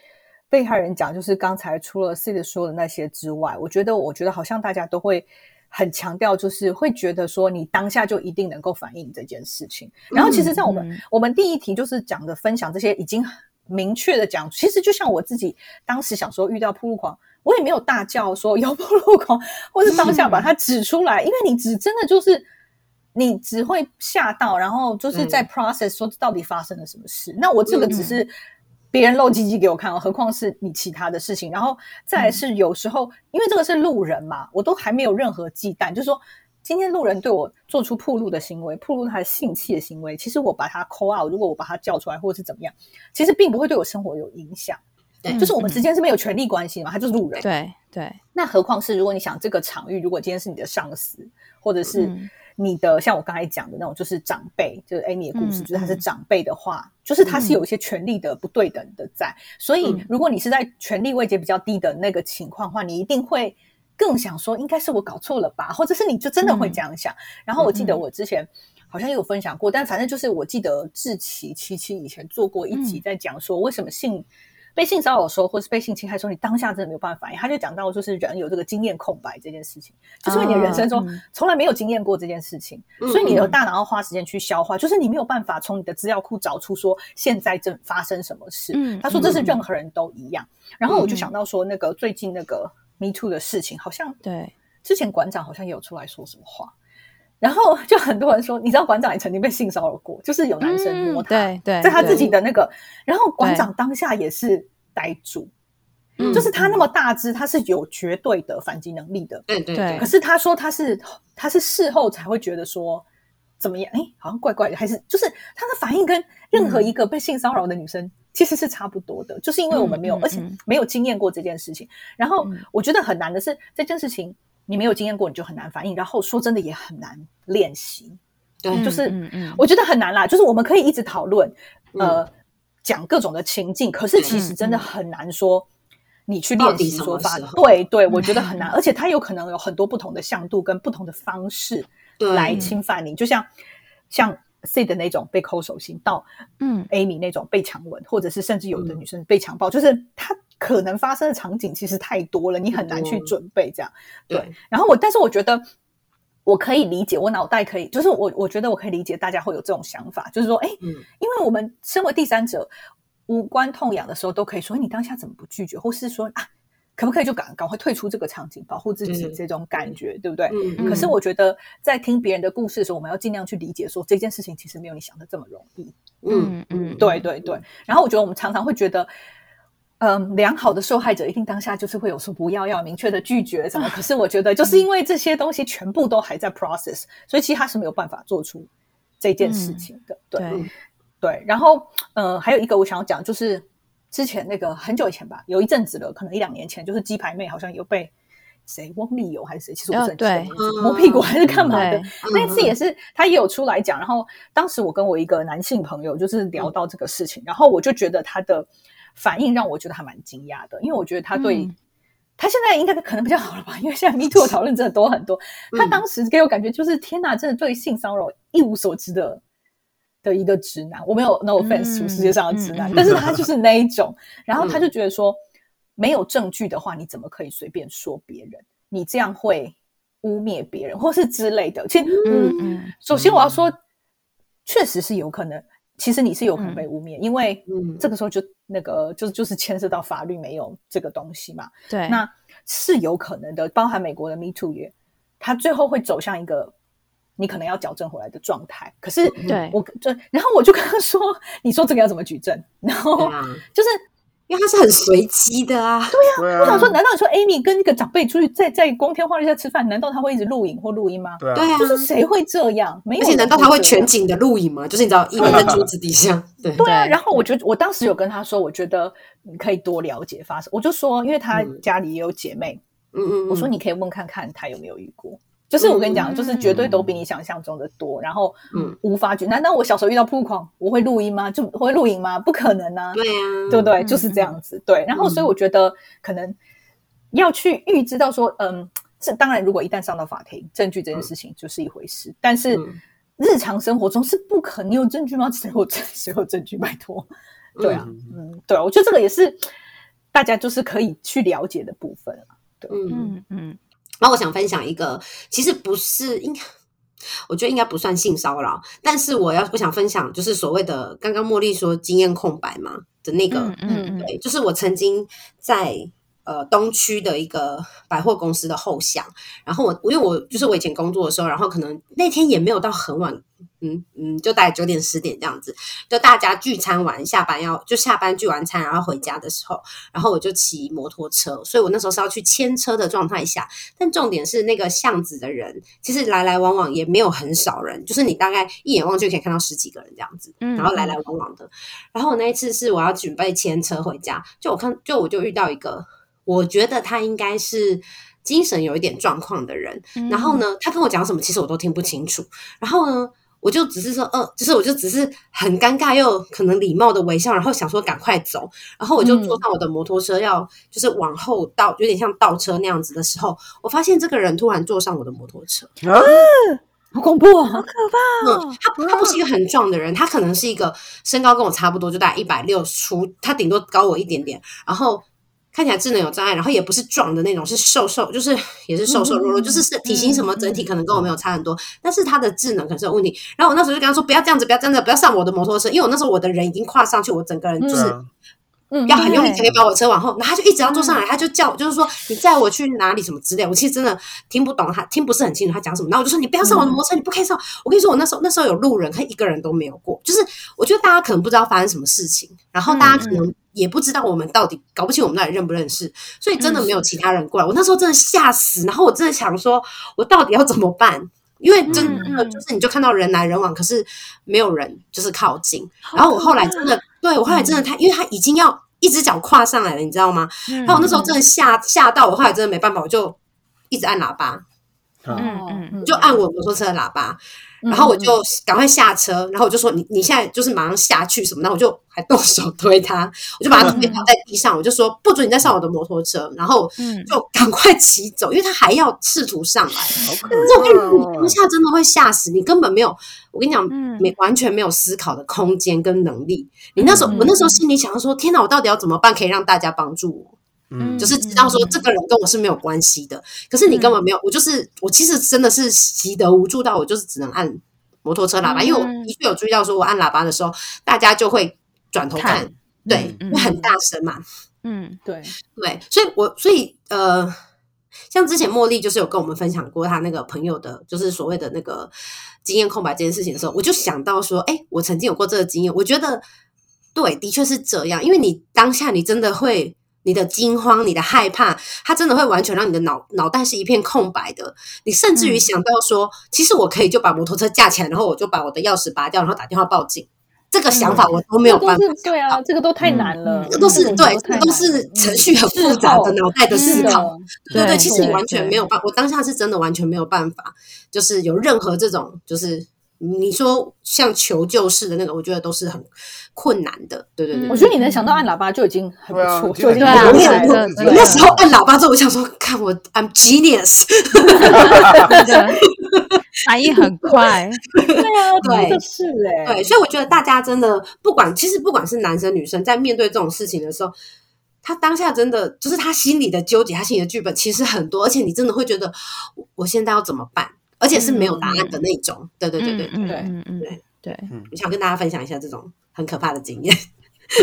被害人讲，就是刚才除了 C 的说的那些之外，我觉得我觉得好像大家都会很强调，就是会觉得说，你当下就一定能够反映这件事情。然后，其实，在我们我们第一题就是讲的分享这些已经。明确的讲，其实就像我自己当时小时候遇到铺路狂，我也没有大叫说有铺路狂，或是当下把它指出来，因为你只真的就是你只会吓到，然后就是在 process 说到底发生了什么事。那我这个只是别人露鸡鸡给我看，何况是你其他的事情。然后再来是有时候，因为这个是路人嘛，我都还没有任何忌惮，就是说。今天路人对我做出铺路的行为，铺路他的性器的行为，其实我把他 call out，如果我把他叫出来，或者是怎么样，其实并不会对我生活有影响。对，就是我们之间是没有权利关系嘛，他就是路人。对对。那何况是如果你想这个场域，如果今天是你的上司，或者是你的像我刚才讲的那种，就是长辈，就是 Amy 的故事，就是他是长辈的话，就是他是有一些权利的不对等的在。所以如果你是在权力位阶比较低的那个情况的话，你一定会。更想说，应该是我搞错了吧，或者是你就真的会这样想。然后我记得我之前好像也有分享过，但反正就是我记得志奇七七以前做过一集，在讲说为什么性被性骚扰的时候，或是被性侵害时候，你当下真的没有办法反应。他就讲到，就是人有这个经验空白这件事情，就是你的人生中从来没有经验过这件事情，所以你的大脑要花时间去消化，就是你没有办法从你的资料库找出说现在正发生什么事。他说这是任何人都一样。然后我就想到说，那个最近那个。Me too 的事情好像对，之前馆长好像也有出来说什么话，然后就很多人说，你知道馆长也曾经被性骚扰过，就是有男生摸他，对，在他自己的那个，然后馆长当下也是呆住，就是他那么大只，他是有绝对的反击能力的，对对对，可是他说他是他是事后才会觉得说怎么样，哎，好像怪怪的，还是就是他的反应跟任何一个被性骚扰的女生。其实是差不多的，就是因为我们没有，而且没有经验过这件事情。然后我觉得很难的是，这件事情你没有经验过，你就很难反应。然后说真的也很难练习，对，就是嗯嗯我觉得很难啦。就是我们可以一直讨论，呃，讲各种的情境，可是其实真的很难说你去练习说法。对对，我觉得很难，而且它有可能有很多不同的向度跟不同的方式来侵犯你，就像像。C 的那种被抠手心，到嗯 Amy 那种被强吻，或者是甚至有的女生被强暴，就是她可能发生的场景其实太多了，你很难去准备这样。对，然后我，但是我觉得我可以理解，我脑袋可以，就是我我觉得我可以理解大家会有这种想法，就是说，哎，因为我们身为第三者，无关痛痒的时候都可以说，你当下怎么不拒绝，或是说啊。可不可以就赶赶快退出这个场景，保护自己这种感觉，对不对？可是我觉得在听别人的故事的时候，我们要尽量去理解，说这件事情其实没有你想的这么容易。嗯嗯，对对对。然后我觉得我们常常会觉得，嗯，良好的受害者一定当下就是会有说不要，要明确的拒绝什么。可是我觉得，就是因为这些东西全部都还在 process，所以其实他是没有办法做出这件事情的。对对，然后呃，还有一个我想要讲，就是之前那个很久以前吧，有一阵子了，可能一两年前，就是鸡排妹好像有被谁翁立友还是谁，其实我不对摸屁股还是干嘛的，那次也是他也有出来讲。然后当时我跟我一个男性朋友就是聊到这个事情，然后我就觉得他的。反应让我觉得还蛮惊讶的，因为我觉得他对他现在应该可能比较好了吧，因为现在 Me Too 的讨论真的多很多。他当时给我感觉就是天哪，真的对性骚扰一无所知的的一个直男。我没有 No offense 出世界上的直男，但是他就是那一种。然后他就觉得说，没有证据的话，你怎么可以随便说别人？你这样会污蔑别人，或是之类的。其实，嗯嗯，首先我要说，确实是有可能。其实你是有可能被污蔑，因为这个时候就那个就是就是牵涉到法律没有这个东西嘛。对，那是有可能的。包含美国的 Me Too 也，他最后会走向一个你可能要矫正回来的状态。可是，对我就然后我就跟他说：“你说这个要怎么举证？”然后就是。因为他是很随机的啊，对呀。我想说，难道你说 Amy 跟一个长辈出去在在光天化日下吃饭，难道他会一直录影或录音吗？对啊，就是谁会这样？没有，而且难道他会全景的录影吗？就是你知道，一般在桌子底下。对对啊。然后我觉得，我当时有跟他说，我觉得你可以多了解发生。我就说，因为他家里也有姐妹，嗯嗯，我说你可以问看看他有没有遇过。就是我跟你讲，就是绝对都比你想象中的多，然后嗯，无法举。难道我小时候遇到铺狂，我会录音吗？就会录影吗？不可能啊！对呀，对不对？就是这样子。对，然后所以我觉得可能要去预知到说，嗯，这当然，如果一旦上到法庭，证据这件事情就是一回事。但是日常生活中是不可能有证据吗？谁有证？谁有证据？拜托，对啊，嗯，对啊，我觉得这个也是大家就是可以去了解的部分啊。对，嗯嗯。然后我想分享一个，其实不是应该，我觉得应该不算性骚扰，但是我要不想分享，就是所谓的刚刚茉莉说经验空白嘛的那个，嗯，对，就是我曾经在。呃，东区的一个百货公司的后巷，然后我，因为我就是我以前工作的时候，然后可能那天也没有到很晚，嗯嗯，就大概九点十点这样子，就大家聚餐完下班要就下班聚完餐然后回家的时候，然后我就骑摩托车，所以我那时候是要去牵车的状态下，但重点是那个巷子的人其实来来往往也没有很少人，就是你大概一眼望去可以看到十几个人这样子，然后来来往往的，然后我那一次是我要准备牵车回家，就我看就我就遇到一个。我觉得他应该是精神有一点状况的人，然后呢，他跟我讲什么，其实我都听不清楚。然后呢，我就只是说，嗯，就是我就只是很尴尬又可能礼貌的微笑，然后想说赶快走。然后我就坐上我的摩托车，要就是往后倒，有点像倒车那样子的时候，我发现这个人突然坐上我的摩托车，啊，好恐怖，好可怕。嗯，他他不是一个很壮的人，他可能是一个身高跟我差不多，就大概一百六出，他顶多高我一点点，然后。看起来智能有障碍，然后也不是壮的那种，是瘦瘦，就是也是瘦瘦弱弱，就是是体型什么整体可能跟我没有差很多，但是他的智能可能是有问题。然后我那时候就跟他说：“不要这样子，不要这样子不要上我的摩托车，因为我那时候我的人已经跨上去，我整个人就是。”嗯，要很用力才可以把我车往后，然后他就一直要坐上来，他就叫，就是说你载我去哪里什么之类。我其实真的听不懂他，听不是很清楚他讲什么。然后我就说你不要上我的摩托车，你不可以上。我跟你说，我那时候那时候有路人，他一个人都没有过。就是我觉得大家可能不知道发生什么事情，然后大家可能也不知道我们到底搞不清我们到底认不认识，所以真的没有其他人过来。我那时候真的吓死，然后我真的想说，我到底要怎么办？因为真的就是你就看到人来人往，可是没有人就是靠近。然后我后来真的，对我后来真的他，因为他已经要。一只脚跨上来了，你知道吗？然后我那时候真的吓吓到，我后来真的没办法，我就一直按喇叭，嗯嗯，就按我摩托车的喇叭。然后我就赶快下车，然后我就说：“你你现在就是马上下去什么？”然后我就还动手推他，我就把他推倒在地上，我就说：“不准你再上我的摩托车！”然后就赶快骑走，因为他还要试图上来。这种当下真的会吓死你，根本没有，我跟你讲，没完全没有思考的空间跟能力。你那时候，我那时候心里想说：“天哪，我到底要怎么办，可以让大家帮助我？”嗯，就是知道说这个人跟我是没有关系的，可是你根本没有，我就是我其实真的是习得无助到我就是只能按摩托车喇叭，因为我的确有注意到说我按喇叭的时候，大家就会转头看，对，因为很大声嘛，嗯，对。对，所以我所以呃，像之前茉莉就是有跟我们分享过她那个朋友的，就是所谓的那个经验空白这件事情的时候，我就想到说，哎，我曾经有过这个经验，我觉得对，的确是这样，因为你当下你真的会。你的惊慌、你的害怕，它真的会完全让你的脑脑袋是一片空白的。你甚至于想到说，其实我可以就把摩托车架起来，然后我就把我的钥匙拔掉，然后打电话报警。这个想法我都没有办法。对啊，这个都太难了。这都是对，这都是程序很复杂的脑袋的思考。对对，其实你完全没有办，我当下是真的完全没有办法，就是有任何这种就是。你说像求救式的那个，我觉得都是很困难的。对对对，我觉得你能想到按喇叭就已经很不错，就已经很厉害了。那时候按喇叭之后，我想说，看我，I'm genius，反应很快。对啊，对，是哎，对，所以我觉得大家真的不管，其实不管是男生女生，在面对这种事情的时候，他当下真的就是他心里的纠结，他心里的剧本其实很多，而且你真的会觉得，我现在要怎么办？而且是没有答案的那种，对对对对对对对对，我想跟大家分享一下这种很可怕的经验。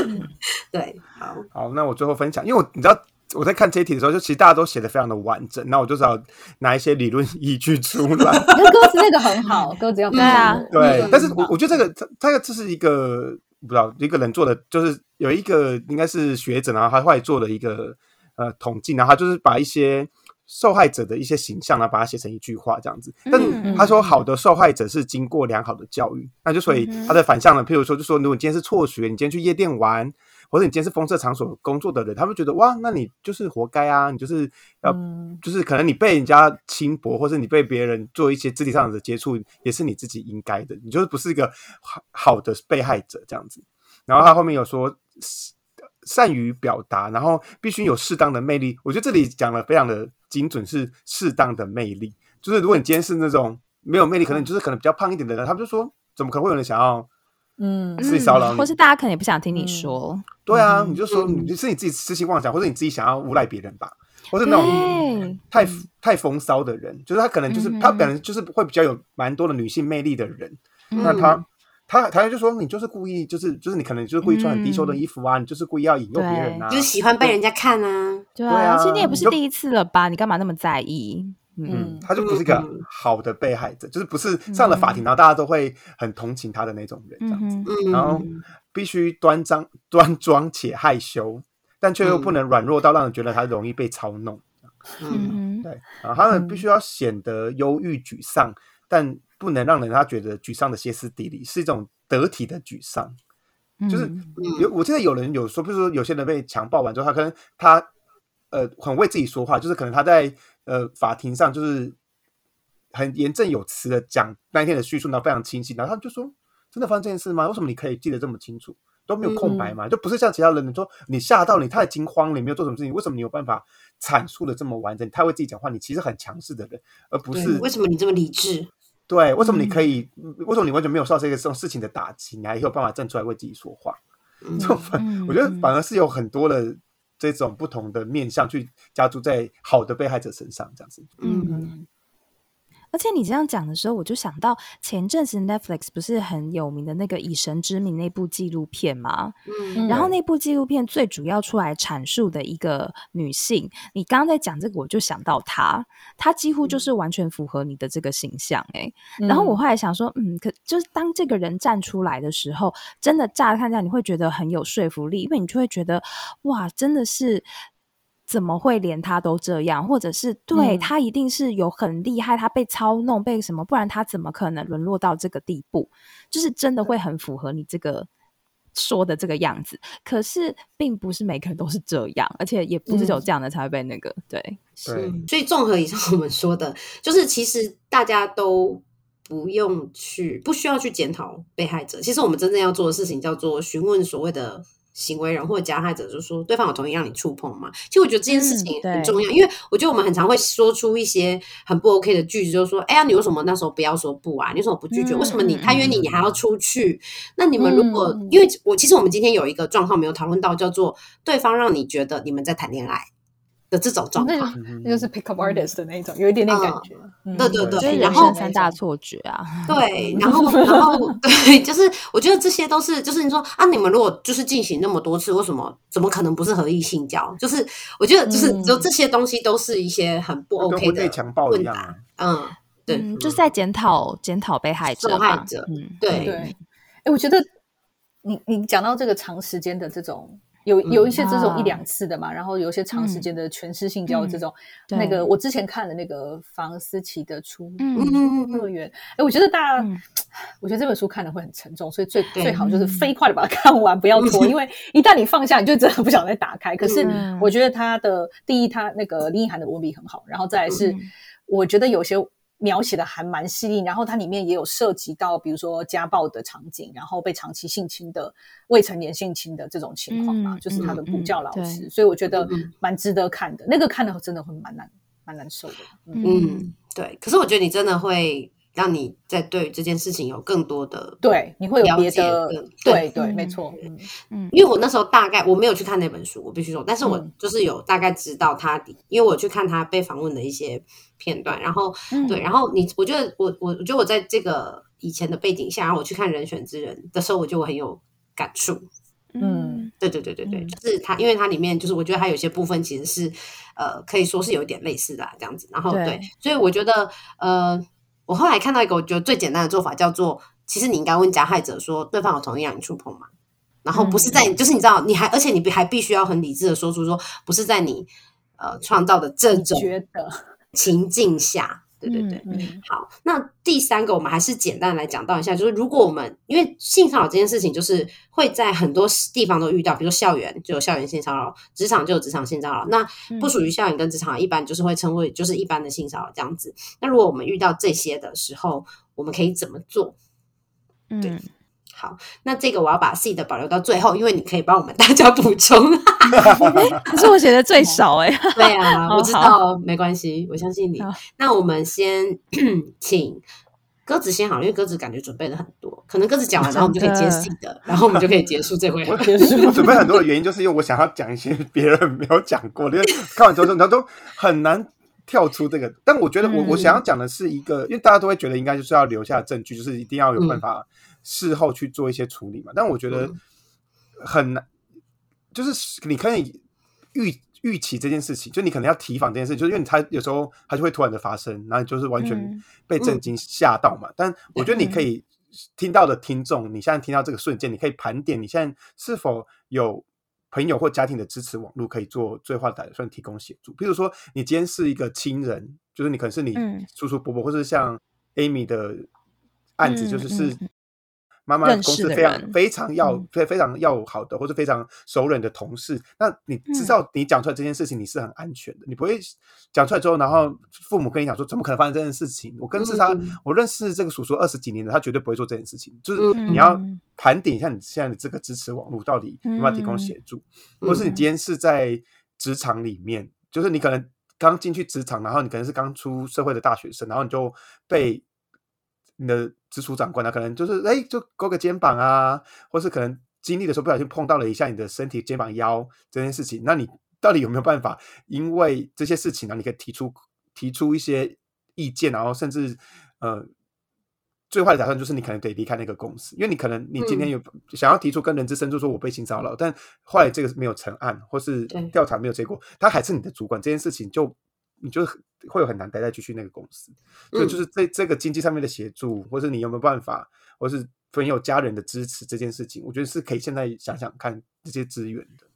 对，好，好，那我最后分享，因为我你知道我在看这题的时候，就其实大家都写的非常的完整，那我就只要拿一些理论依据出来。那歌词那个很好，歌词要 对啊，对，但是我我觉得这个这这个这是一个不知道一个人做的，就是有一个应该是学者，然后他后来做了一个呃统计，然后他就是把一些。受害者的一些形象呢，把它写成一句话这样子。但他说，好的受害者是经过良好的教育，那就所以他的反向呢，譬如说，就说如果你今天是辍学，你今天去夜店玩，或者你今天是风色场所工作的人，他们觉得哇，那你就是活该啊，你就是要，就是可能你被人家轻薄，或者你被别人做一些肢体上的接触，也是你自己应该的，你就是不是一个好好的被害者这样子。然后他后面有说。善于表达，然后必须有适当的魅力。我觉得这里讲的非常的精准，是适当的魅力。就是如果你今天是那种没有魅力，可能你就是可能比较胖一点的人，他们就说怎么可能会有人想要嗯，自己骚扰你，或是大家可能也不想听你说。对啊，你就说你是你自己痴心妄想，或者你自己想要诬赖别人吧，或者那种太太风骚的人，就是他可能就是他本来就是会比较有蛮多的女性魅力的人，那他。他他就说你就是故意，就是就是你可能就是故意穿很低胸的衣服啊，你就是故意要引诱别人啊，就是喜欢被人家看啊，对啊，而且你也不是第一次了吧？你干嘛那么在意？嗯，他就不是一个好的被害者，就是不是上了法庭，然后大家都会很同情他的那种人这样子，然后必须端庄端庄且害羞，但却又不能软弱到让人觉得他容易被操弄。嗯，对，然后他们必须要显得忧郁沮丧，但。不能让人他觉得沮丧的歇斯底里，是一种得体的沮丧。就是有我记得有人有说，比如说有些人被强暴完之后，他可能他呃很为自己说话，就是可能他在呃法庭上就是很言正有词的讲那一天的叙述，然后非常清晰。然后他就说：“真的发生这件事吗？为什么你可以记得这么清楚？都没有空白嘛？就不是像其他人，你说你吓到你太惊慌了，你没有做什么事情，为什么你有办法阐述的这么完整？他为自己讲话，你其实很强势的人，而不是为什么你这么理智？”对，为什么你可以？为什么你完全没有受到这个这种事情的打击，你还有办法站出来为自己说话？这种，我觉得反而是有很多的这种不同的面向去加注在好的被害者身上，这样子。嗯。而且你这样讲的时候，我就想到前阵子 Netflix 不是很有名的那个《以神之名》那部纪录片吗？嗯，然后那部纪录片最主要出来阐述的一个女性，你刚刚在讲这个，我就想到她，她几乎就是完全符合你的这个形象哎。然后我后来想说，嗯，可就是当这个人站出来的时候，真的乍看下你会觉得很有说服力，因为你就会觉得哇，真的是。怎么会连他都这样？或者是对他一定是有很厉害，他被操弄被什么？不然他怎么可能沦落到这个地步？就是真的会很符合你这个说的这个样子。可是并不是每个人都是这样，而且也不是有这样的才会被那个对。是，所以综合以上 我们说的，就是其实大家都不用去，不需要去检讨被害者。其实我们真正要做的事情叫做询问所谓的。行为人或者加害者就说对方有同意让你触碰吗？其实我觉得这件事情很重要，因为我觉得我们很常会说出一些很不 OK 的句子，就是说，哎呀，你为什么那时候不要说不啊？你为什么不拒绝？为什么你他约你，你还要出去？那你们如果因为我其实我们今天有一个状况没有讨论到，叫做对方让你觉得你们在谈恋爱。的这种状况，那就是 pick up artist 的那种，有一点点感觉。对对对，然后三大错觉啊。对，然后然后 对，就是我觉得这些都是，就是你说啊，你们如果就是进行那么多次，为什么怎么可能不是合意性交？就是我觉得就是就这些东西都是一些很不 OK 的强暴一样。嗯，对，就是在检讨检讨被害者。受害者，嗯，对对。哎，我觉得你你讲到这个长时间的这种。有有一些这种一两次的嘛，然后有一些长时间的全失性交这种。那个我之前看的那个房思琪的《出乐园》，哎，我觉得大家，我觉得这本书看的会很沉重，所以最最好就是飞快的把它看完，不要拖，因为一旦你放下，你就真的不想再打开。可是我觉得他的第一，他那个林奕涵的文笔很好，然后再来是我觉得有些。描写的还蛮细腻，然后它里面也有涉及到，比如说家暴的场景，然后被长期性侵的未成年性侵的这种情况嘛，就是他的补教老师，所以我觉得蛮值得看的。那个看的真的会蛮难，蛮难受的。嗯，对。可是我觉得你真的会。让你在对这件事情有更多的对，你会有别的对对，没错，嗯嗯，因为我那时候大概我没有去看那本书，我必须说，但是我就是有大概知道他，因为我去看他被访问的一些片段，然后对，然后你，我觉得我我我觉得我在这个以前的背景下，然后我去看《人选之人》的时候，我就很有感触，嗯，对对对对对，就是他，因为它里面就是我觉得它有些部分其实是呃可以说是有一点类似的这样子，然后对，所以我觉得呃。我后来看到一个，我觉得最简单的做法叫做，其实你应该问加害者说，对方有同意让你触碰吗？然后不是在，就是你知道，你还而且你还必须要很理智的说出说，不是在你呃创造的这种情境下。对对对，好。那第三个，我们还是简单来讲到一下，就是如果我们因为性骚扰这件事情，就是会在很多地方都遇到，比如说校园就有校园性骚扰，职场就有职场性骚扰。那不属于校园跟职场，一般就是会称为就是一般的性骚扰这样子。那如果我们遇到这些的时候，我们可以怎么做？嗯。好，那这个我要把 C 的保留到最后，因为你可以帮我们大家补充。可是我写的最少哎。对啊，我知道，没关系，我相信你。那我们先 请鸽子先好，因为鸽子感觉准备了很多，可能鸽子讲完，然后我们就可以接 C 的，然后我们就可以结束这回。我准备很多的原因，就是因为我想要讲一些别人没有讲过的，因为看完之后，他都很难跳出这个。但我觉得，我我想要讲的是一个，因为大家都会觉得应该就是要留下证据，就是一定要有办法。事后去做一些处理嘛，但我觉得很难，就是你可以预预期这件事情，就你可能要提防这件事，就是因为他有时候他就会突然的发生，然后就是完全被震惊吓到嘛。但我觉得你可以听到的听众，你现在听到这个瞬间，你可以盘点你现在是否有朋友或家庭的支持网络，可以做最坏打算提供协助。比如说，你今天是一个亲人，就是你可能是你叔叔伯伯，或者像 Amy 的案子，就是是。妈妈公司非常非常要非非常要好的，或者非常熟人的同事，那你知道你讲出来这件事情你是很安全的，你不会讲出来之后，然后父母跟你讲说怎么可能发生这件事情？我跟是他，我认识这个叔叔二十几年了，他绝对不会做这件事情。就是你要盘点一下你现在的这个支持网络到底有没有提供协助，或是你今天是在职场里面，就是你可能刚进去职场，然后你可能是刚出社会的大学生，然后你就被。你的直属长官呢，可能就是哎，就勾个肩膀啊，或是可能经历的时候不小心碰到了一下你的身体、肩膀、腰这件事情，那你到底有没有办法？因为这些事情呢，你可以提出提出一些意见，然后甚至呃，最坏的打算就是你可能得离开那个公司，因为你可能你今天有想要提出跟人资深就说我被性骚扰，但后来这个没有成案，或是调查没有结果，他还是你的主管，这件事情就。你就会有很难待在继续那个公司，所以就是这这个经济上面的协助，或是你有没有办法，或是朋友家人的支持这件事情，我觉得是可以现在想想看这些资源的。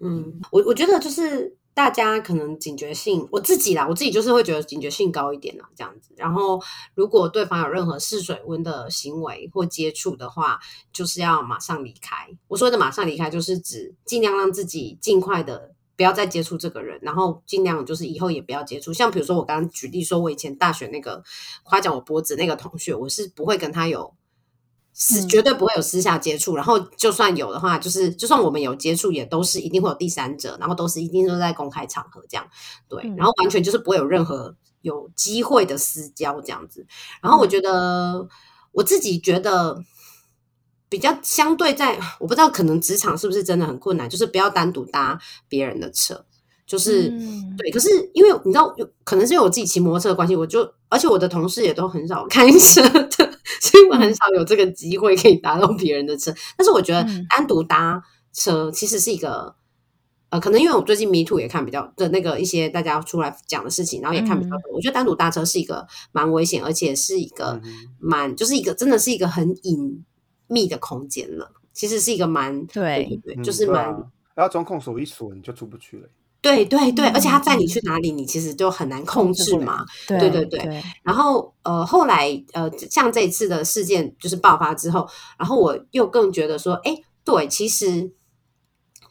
嗯，我我觉得就是大家可能警觉性，我自己啦，我自己就是会觉得警觉性高一点啦，这样子。然后如果对方有任何试水温的行为或接触的话，就是要马上离开。我说的马上离开，就是指尽量让自己尽快的。不要再接触这个人，然后尽量就是以后也不要接触。像比如说我刚刚举例说，我以前大学那个夸奖我脖子那个同学，我是不会跟他有私，绝对不会有私下接触。然后就算有的话，就是就算我们有接触，也都是一定会有第三者，然后都是一定都在公开场合这样。对，然后完全就是不会有任何有机会的私交这样子。然后我觉得我自己觉得。比较相对，在我不知道，可能职场是不是真的很困难？就是不要单独搭别人的车，就是对。可是因为你知道，可能是因为我自己骑摩托车的关系，我就而且我的同事也都很少开车的，所以我很少有这个机会可以搭到别人的车。但是我觉得单独搭车其实是一个，呃，可能因为我最近迷途也看比较的那个一些大家出来讲的事情，然后也看比较多。我觉得单独搭车是一个蛮危险，而且是一个蛮就是一个真的是一个很隐。密的空间了，其实是一个蛮对对，就是蛮然后中控锁一锁，你就出不去了。对对对，而且他载你去哪里，你其实就很难控制嘛。对对对。然后呃，后来呃，像这一次的事件就是爆发之后，然后我又更觉得说，哎，对，其实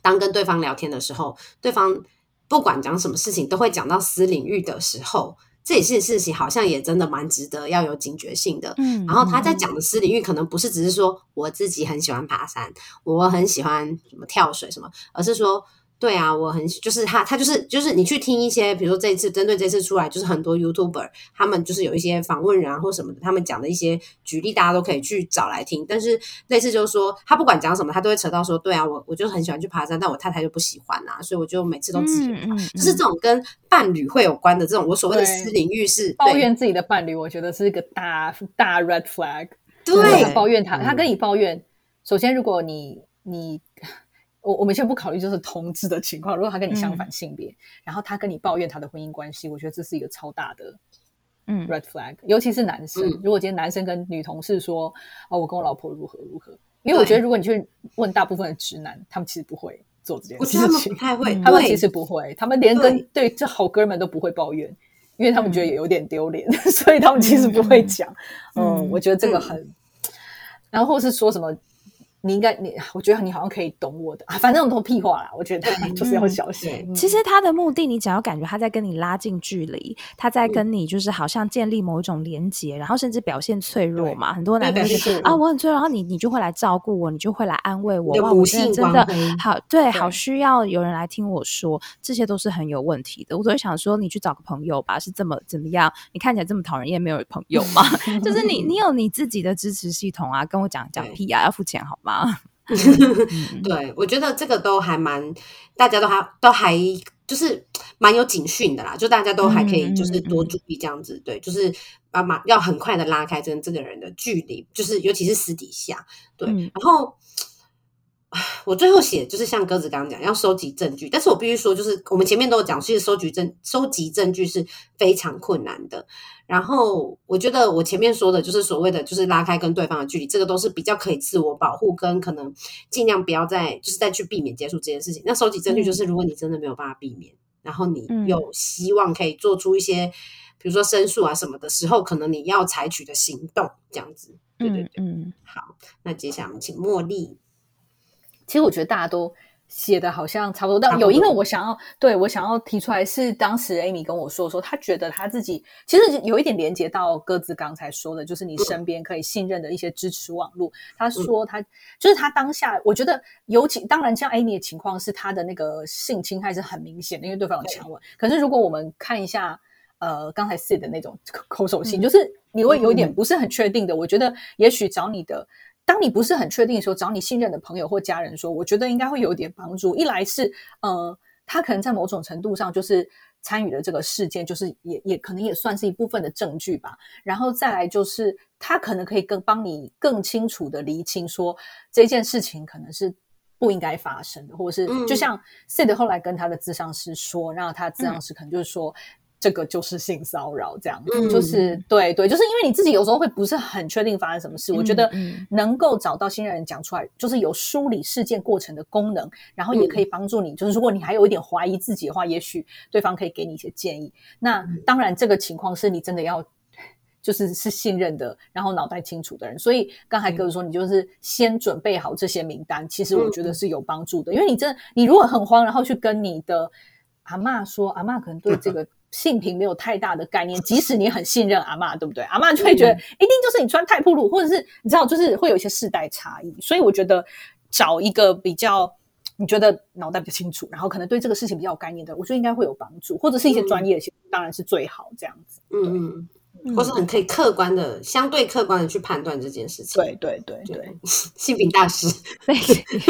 当跟对方聊天的时候，对方不管讲什么事情，都会讲到私领域的时候。这也是事情，好像也真的蛮值得要有警觉性的。嗯，然后他在讲的私领域，可能不是只是说我自己很喜欢爬山，我很喜欢什么跳水什么，而是说。对啊，我很就是他，他就是就是你去听一些，比如说这次针对这次出来，就是很多 YouTuber 他们就是有一些访问人啊或什么的，他们讲的一些举例，大家都可以去找来听。但是类似就是说，他不管讲什么，他都会扯到说，对啊，我我就很喜欢去爬山，但我太太就不喜欢啊，所以我就每次都自己就是这种跟伴侣会有关的这种，我所谓的私领域是抱怨自己的伴侣，我觉得是一个大 大 red flag。对，抱怨他，他跟你抱怨，首先如果你你。我我们先不考虑就是同志的情况，如果他跟你相反性别，然后他跟你抱怨他的婚姻关系，我觉得这是一个超大的嗯。red flag，尤其是男生。如果今天男生跟女同事说哦，我跟我老婆如何如何，因为我觉得如果你去问大部分的直男，他们其实不会做这件事情，他们不太会，他们其实不会，他们连跟对。这好哥们都不会抱怨，因为他们觉得也有点丢脸，所以他们其实不会讲。嗯，我觉得这个很，然后是说什么。你应该，你我觉得你好像可以懂我的啊，反正都屁话啦。我觉得 就是要小心。其实他的目的，你只要感觉他在跟你拉近距离，他在跟你就是好像建立某一种连接，然后甚至表现脆弱嘛。很多男生是啊，我很脆弱，然后你你就会来照顾我，你就会来安慰我。哇，我现在真的好，对，好需要有人来听我说，这些都是很有问题的。我都会想说，你去找个朋友吧，是这么怎么样？你看起来这么讨人厌，没有朋友吗？就是你，你有你自己的支持系统啊，跟我讲讲屁啊，要付钱好吗？啊，对，我觉得这个都还蛮，大家都还都还就是蛮有警讯的啦，就大家都还可以就是多注意这样子，对，就是啊马要很快的拉开跟这个人的距离，就是尤其是私底下，对，然后。我最后写就是像鸽子刚刚讲，要收集证据，但是我必须说，就是我们前面都有讲，其实收集证收集证据是非常困难的。然后我觉得我前面说的，就是所谓的就是拉开跟对方的距离，这个都是比较可以自我保护，跟可能尽量不要再就是再去避免接触这件事情。那收集证据就是，如果你真的没有办法避免，然后你有希望可以做出一些，比如说申诉啊什么的时候，可能你要采取的行动这样子。对对对，嗯，好，那接下来我们请茉莉。其实我觉得大家都写的好像差不多，但有因为我想要对我想要提出来是当时 Amy 跟我说说，他觉得他自己其实有一点连接到各自刚才说的，就是你身边可以信任的一些支持网络。他说他就是他当下，我觉得尤其当然像 Amy 的情况是他的那个性侵害是很明显的，因为对方有强吻。可是如果我们看一下呃刚才 said 的那种 口手信，就是你会有点不是很确定的。我觉得也许找你的。当你不是很确定的时候，找你信任的朋友或家人说，我觉得应该会有点帮助。一来是，呃，他可能在某种程度上就是参与了这个事件，就是也也可能也算是一部分的证据吧。然后再来就是，他可能可以更帮你更清楚的厘清，说这件事情可能是不应该发生的，或者是就像 Sid 后来跟他的咨商师说，然后他咨商师可能就是说。这个就是性骚扰，这样子就是对对，就是因为你自己有时候会不是很确定发生什么事。我觉得能够找到信任人讲出来，就是有梳理事件过程的功能，然后也可以帮助你。就是如果你还有一点怀疑自己的话，也许对方可以给你一些建议。那当然，这个情况是你真的要就是是信任的，然后脑袋清楚的人。所以刚才哥哥说，你就是先准备好这些名单，其实我觉得是有帮助的。因为你真的，你如果很慌，然后去跟你的阿妈说，阿妈可能对这 个。性平没有太大的概念，即使你很信任阿妈，对不对？阿妈就会觉得一定就是你穿太暴露，或者是你知道，就是会有一些世代差异。所以我觉得找一个比较你觉得脑袋比较清楚，然后可能对这个事情比较有概念的，我觉得应该会有帮助，或者是一些专业的，当然是最好这样子。嗯嗯，或是很可以客观的、相对客观的去判断这件事情。对对对对，性平大师。对，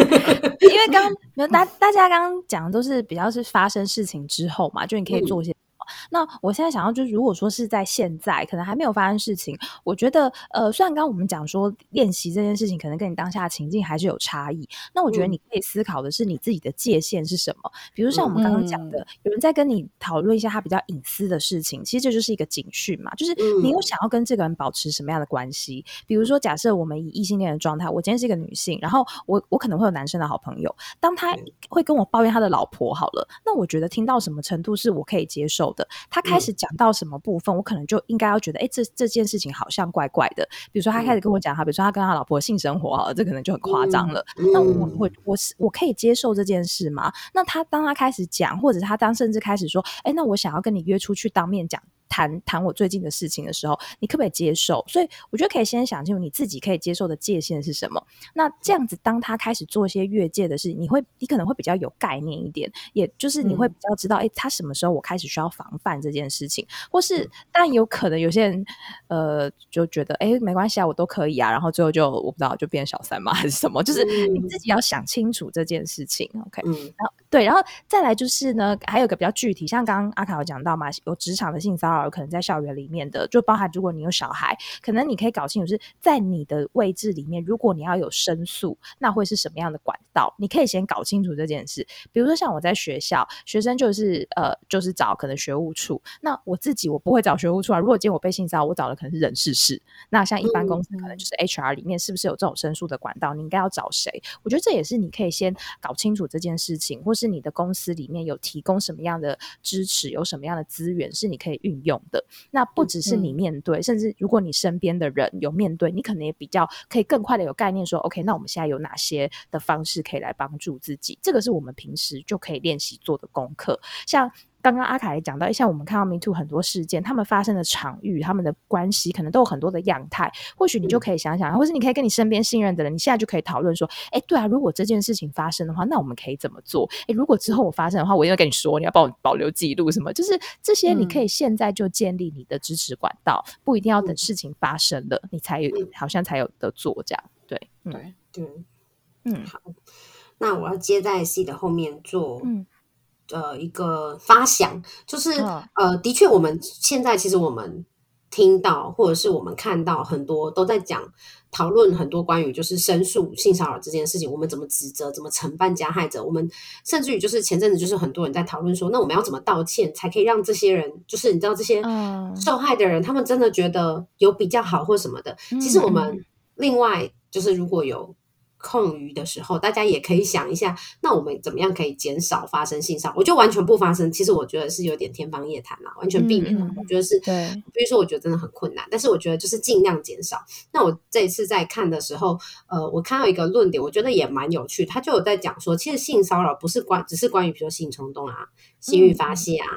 因为刚大大家刚刚讲的都是比较是发生事情之后嘛，就你可以做一些。那我现在想要就是，如果说是在现在，可能还没有发生事情，我觉得呃，虽然刚刚我们讲说练习这件事情，可能跟你当下情境还是有差异。那我觉得你可以思考的是你自己的界限是什么。比如像我们刚刚讲的，有人在跟你讨论一下他比较隐私的事情，其实这就是一个警讯嘛，就是你有想要跟这个人保持什么样的关系？比如说，假设我们以异性恋的状态，我今天是一个女性，然后我我可能会有男生的好朋友，当他会跟我抱怨他的老婆，好了，那我觉得听到什么程度是我可以接受的？他开始讲到什么部分，我可能就应该要觉得，哎，这这件事情好像怪怪的。比如说，他开始跟我讲他，比如说他跟他老婆性生活，这可能就很夸张了。那我我我是我可以接受这件事吗？那他当他开始讲，或者他当甚至开始说，哎，那我想要跟你约出去当面讲。谈谈我最近的事情的时候，你可不可以接受？所以我觉得可以先想清楚你自己可以接受的界限是什么。那这样子，当他开始做一些越界的事，你会你可能会比较有概念一点，也就是你会比较知道，哎，他什么时候我开始需要防范这件事情，或是但有可能有些人呃就觉得，哎，没关系啊，我都可以啊，然后最后就我不知道就变小三嘛，还是什么？就是你自己要想清楚这件事情。OK，嗯，然后对，然后再来就是呢，还有个比较具体，像刚刚阿卡有讲到嘛，有职场的性骚扰。可能在校园里面的，就包含如果你有小孩，可能你可以搞清楚是在你的位置里面，如果你要有申诉，那会是什么样的管道？你可以先搞清楚这件事。比如说像我在学校，学生就是呃，就是找可能学务处。那我自己我不会找学务处啊。如果今天我被性骚扰，我找的可能是人事室。那像一般公司可能就是 HR 里面是不是有这种申诉的管道？你应该要找谁？我觉得这也是你可以先搞清楚这件事情，或是你的公司里面有提供什么样的支持，有什么样的资源是你可以运用。的那不只是你面对，甚至如果你身边的人有面对，你可能也比较可以更快的有概念说，OK，那我们现在有哪些的方式可以来帮助自己？这个是我们平时就可以练习做的功课，像。刚刚阿凯也讲到，像我们看到 Me Too 很多事件，他们发生的场域、他们的关系，可能都有很多的样态。或许你就可以想想，或是你可以跟你身边信任的人，你现在就可以讨论说：，哎，对啊，如果这件事情发生的话，那我们可以怎么做？哎，如果之后我发生的话，我一定要跟你说，你要帮我保留记录什么？就是这些，你可以现在就建立你的支持管道，不一定要等事情发生了，你才有好像才有的做这样。对，对，对，嗯，好，那我要接在 C 的后面做，嗯。呃，一个发想就是，呃，的确，我们现在其实我们听到或者是我们看到很多都在讲讨论很多关于就是申诉性骚扰这件事情，我们怎么指责，怎么惩办加害者，我们甚至于就是前阵子就是很多人在讨论说，那我们要怎么道歉才可以让这些人，就是你知道这些受害的人，他们真的觉得有比较好或什么的。其实我们另外就是如果有。空余的时候，大家也可以想一下，那我们怎么样可以减少发生性骚扰？我就完全不发生，其实我觉得是有点天方夜谭啦，完全避免了。我觉得是，对，比如说，我觉得真的很困难，但是我觉得就是尽量减少。那我这一次在看的时候，呃，我看到一个论点，我觉得也蛮有趣，他就有在讲说，其实性骚扰不是关，只是关于比如说性冲动啊、性欲发泄啊、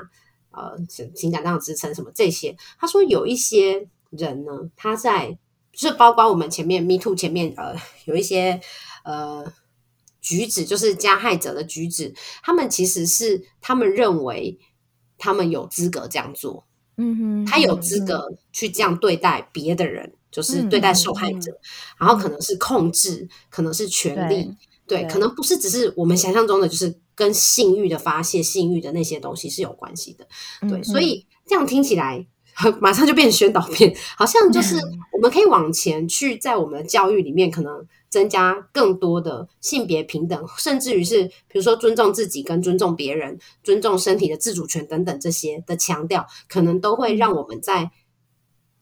呃情感上的支撑什么这些。他说有一些人呢，他在。就是包括我们前面 Me Too 前面呃有一些呃举止，就是加害者的举止，他们其实是他们认为他们有资格这样做，嗯哼，他有资格去这样对待别的人，就是对待受害者，然后可能是控制，可能是权力，对，可能不是只是我们想象中的，就是跟性欲的发泄、性欲的那些东西是有关系的，对，所以这样听起来。马上就变宣导片，好像就是我们可以往前去，在我们的教育里面，可能增加更多的性别平等，甚至于是比如说尊重自己跟尊重别人、尊重身体的自主权等等这些的强调，可能都会让我们在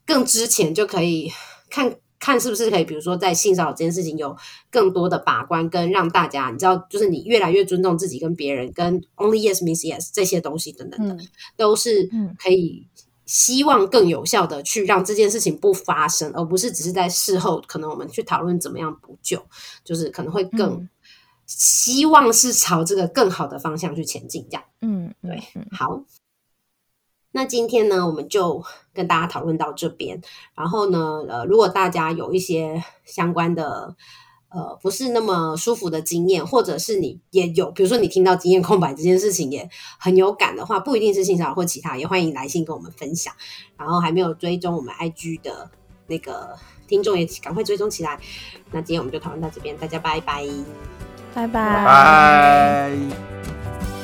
更之前就可以看看是不是可以，比如说在性骚扰这件事情有更多的把关，跟让大家你知道，就是你越来越尊重自己跟别人，跟 Only Yes Means Yes 这些东西等等的，都是可以。希望更有效的去让这件事情不发生，而不是只是在事后可能我们去讨论怎么样补救，就是可能会更希望是朝这个更好的方向去前进，这样。嗯，对，好。那今天呢，我们就跟大家讨论到这边。然后呢，呃，如果大家有一些相关的。呃，不是那么舒服的经验，或者是你也有，比如说你听到经验空白这件事情也很有感的话，不一定是性骚扰或其他，也欢迎来信跟我们分享。然后还没有追踪我们 IG 的那个听众也赶快追踪起来。那今天我们就讨论到这边，大家拜拜，拜拜，拜。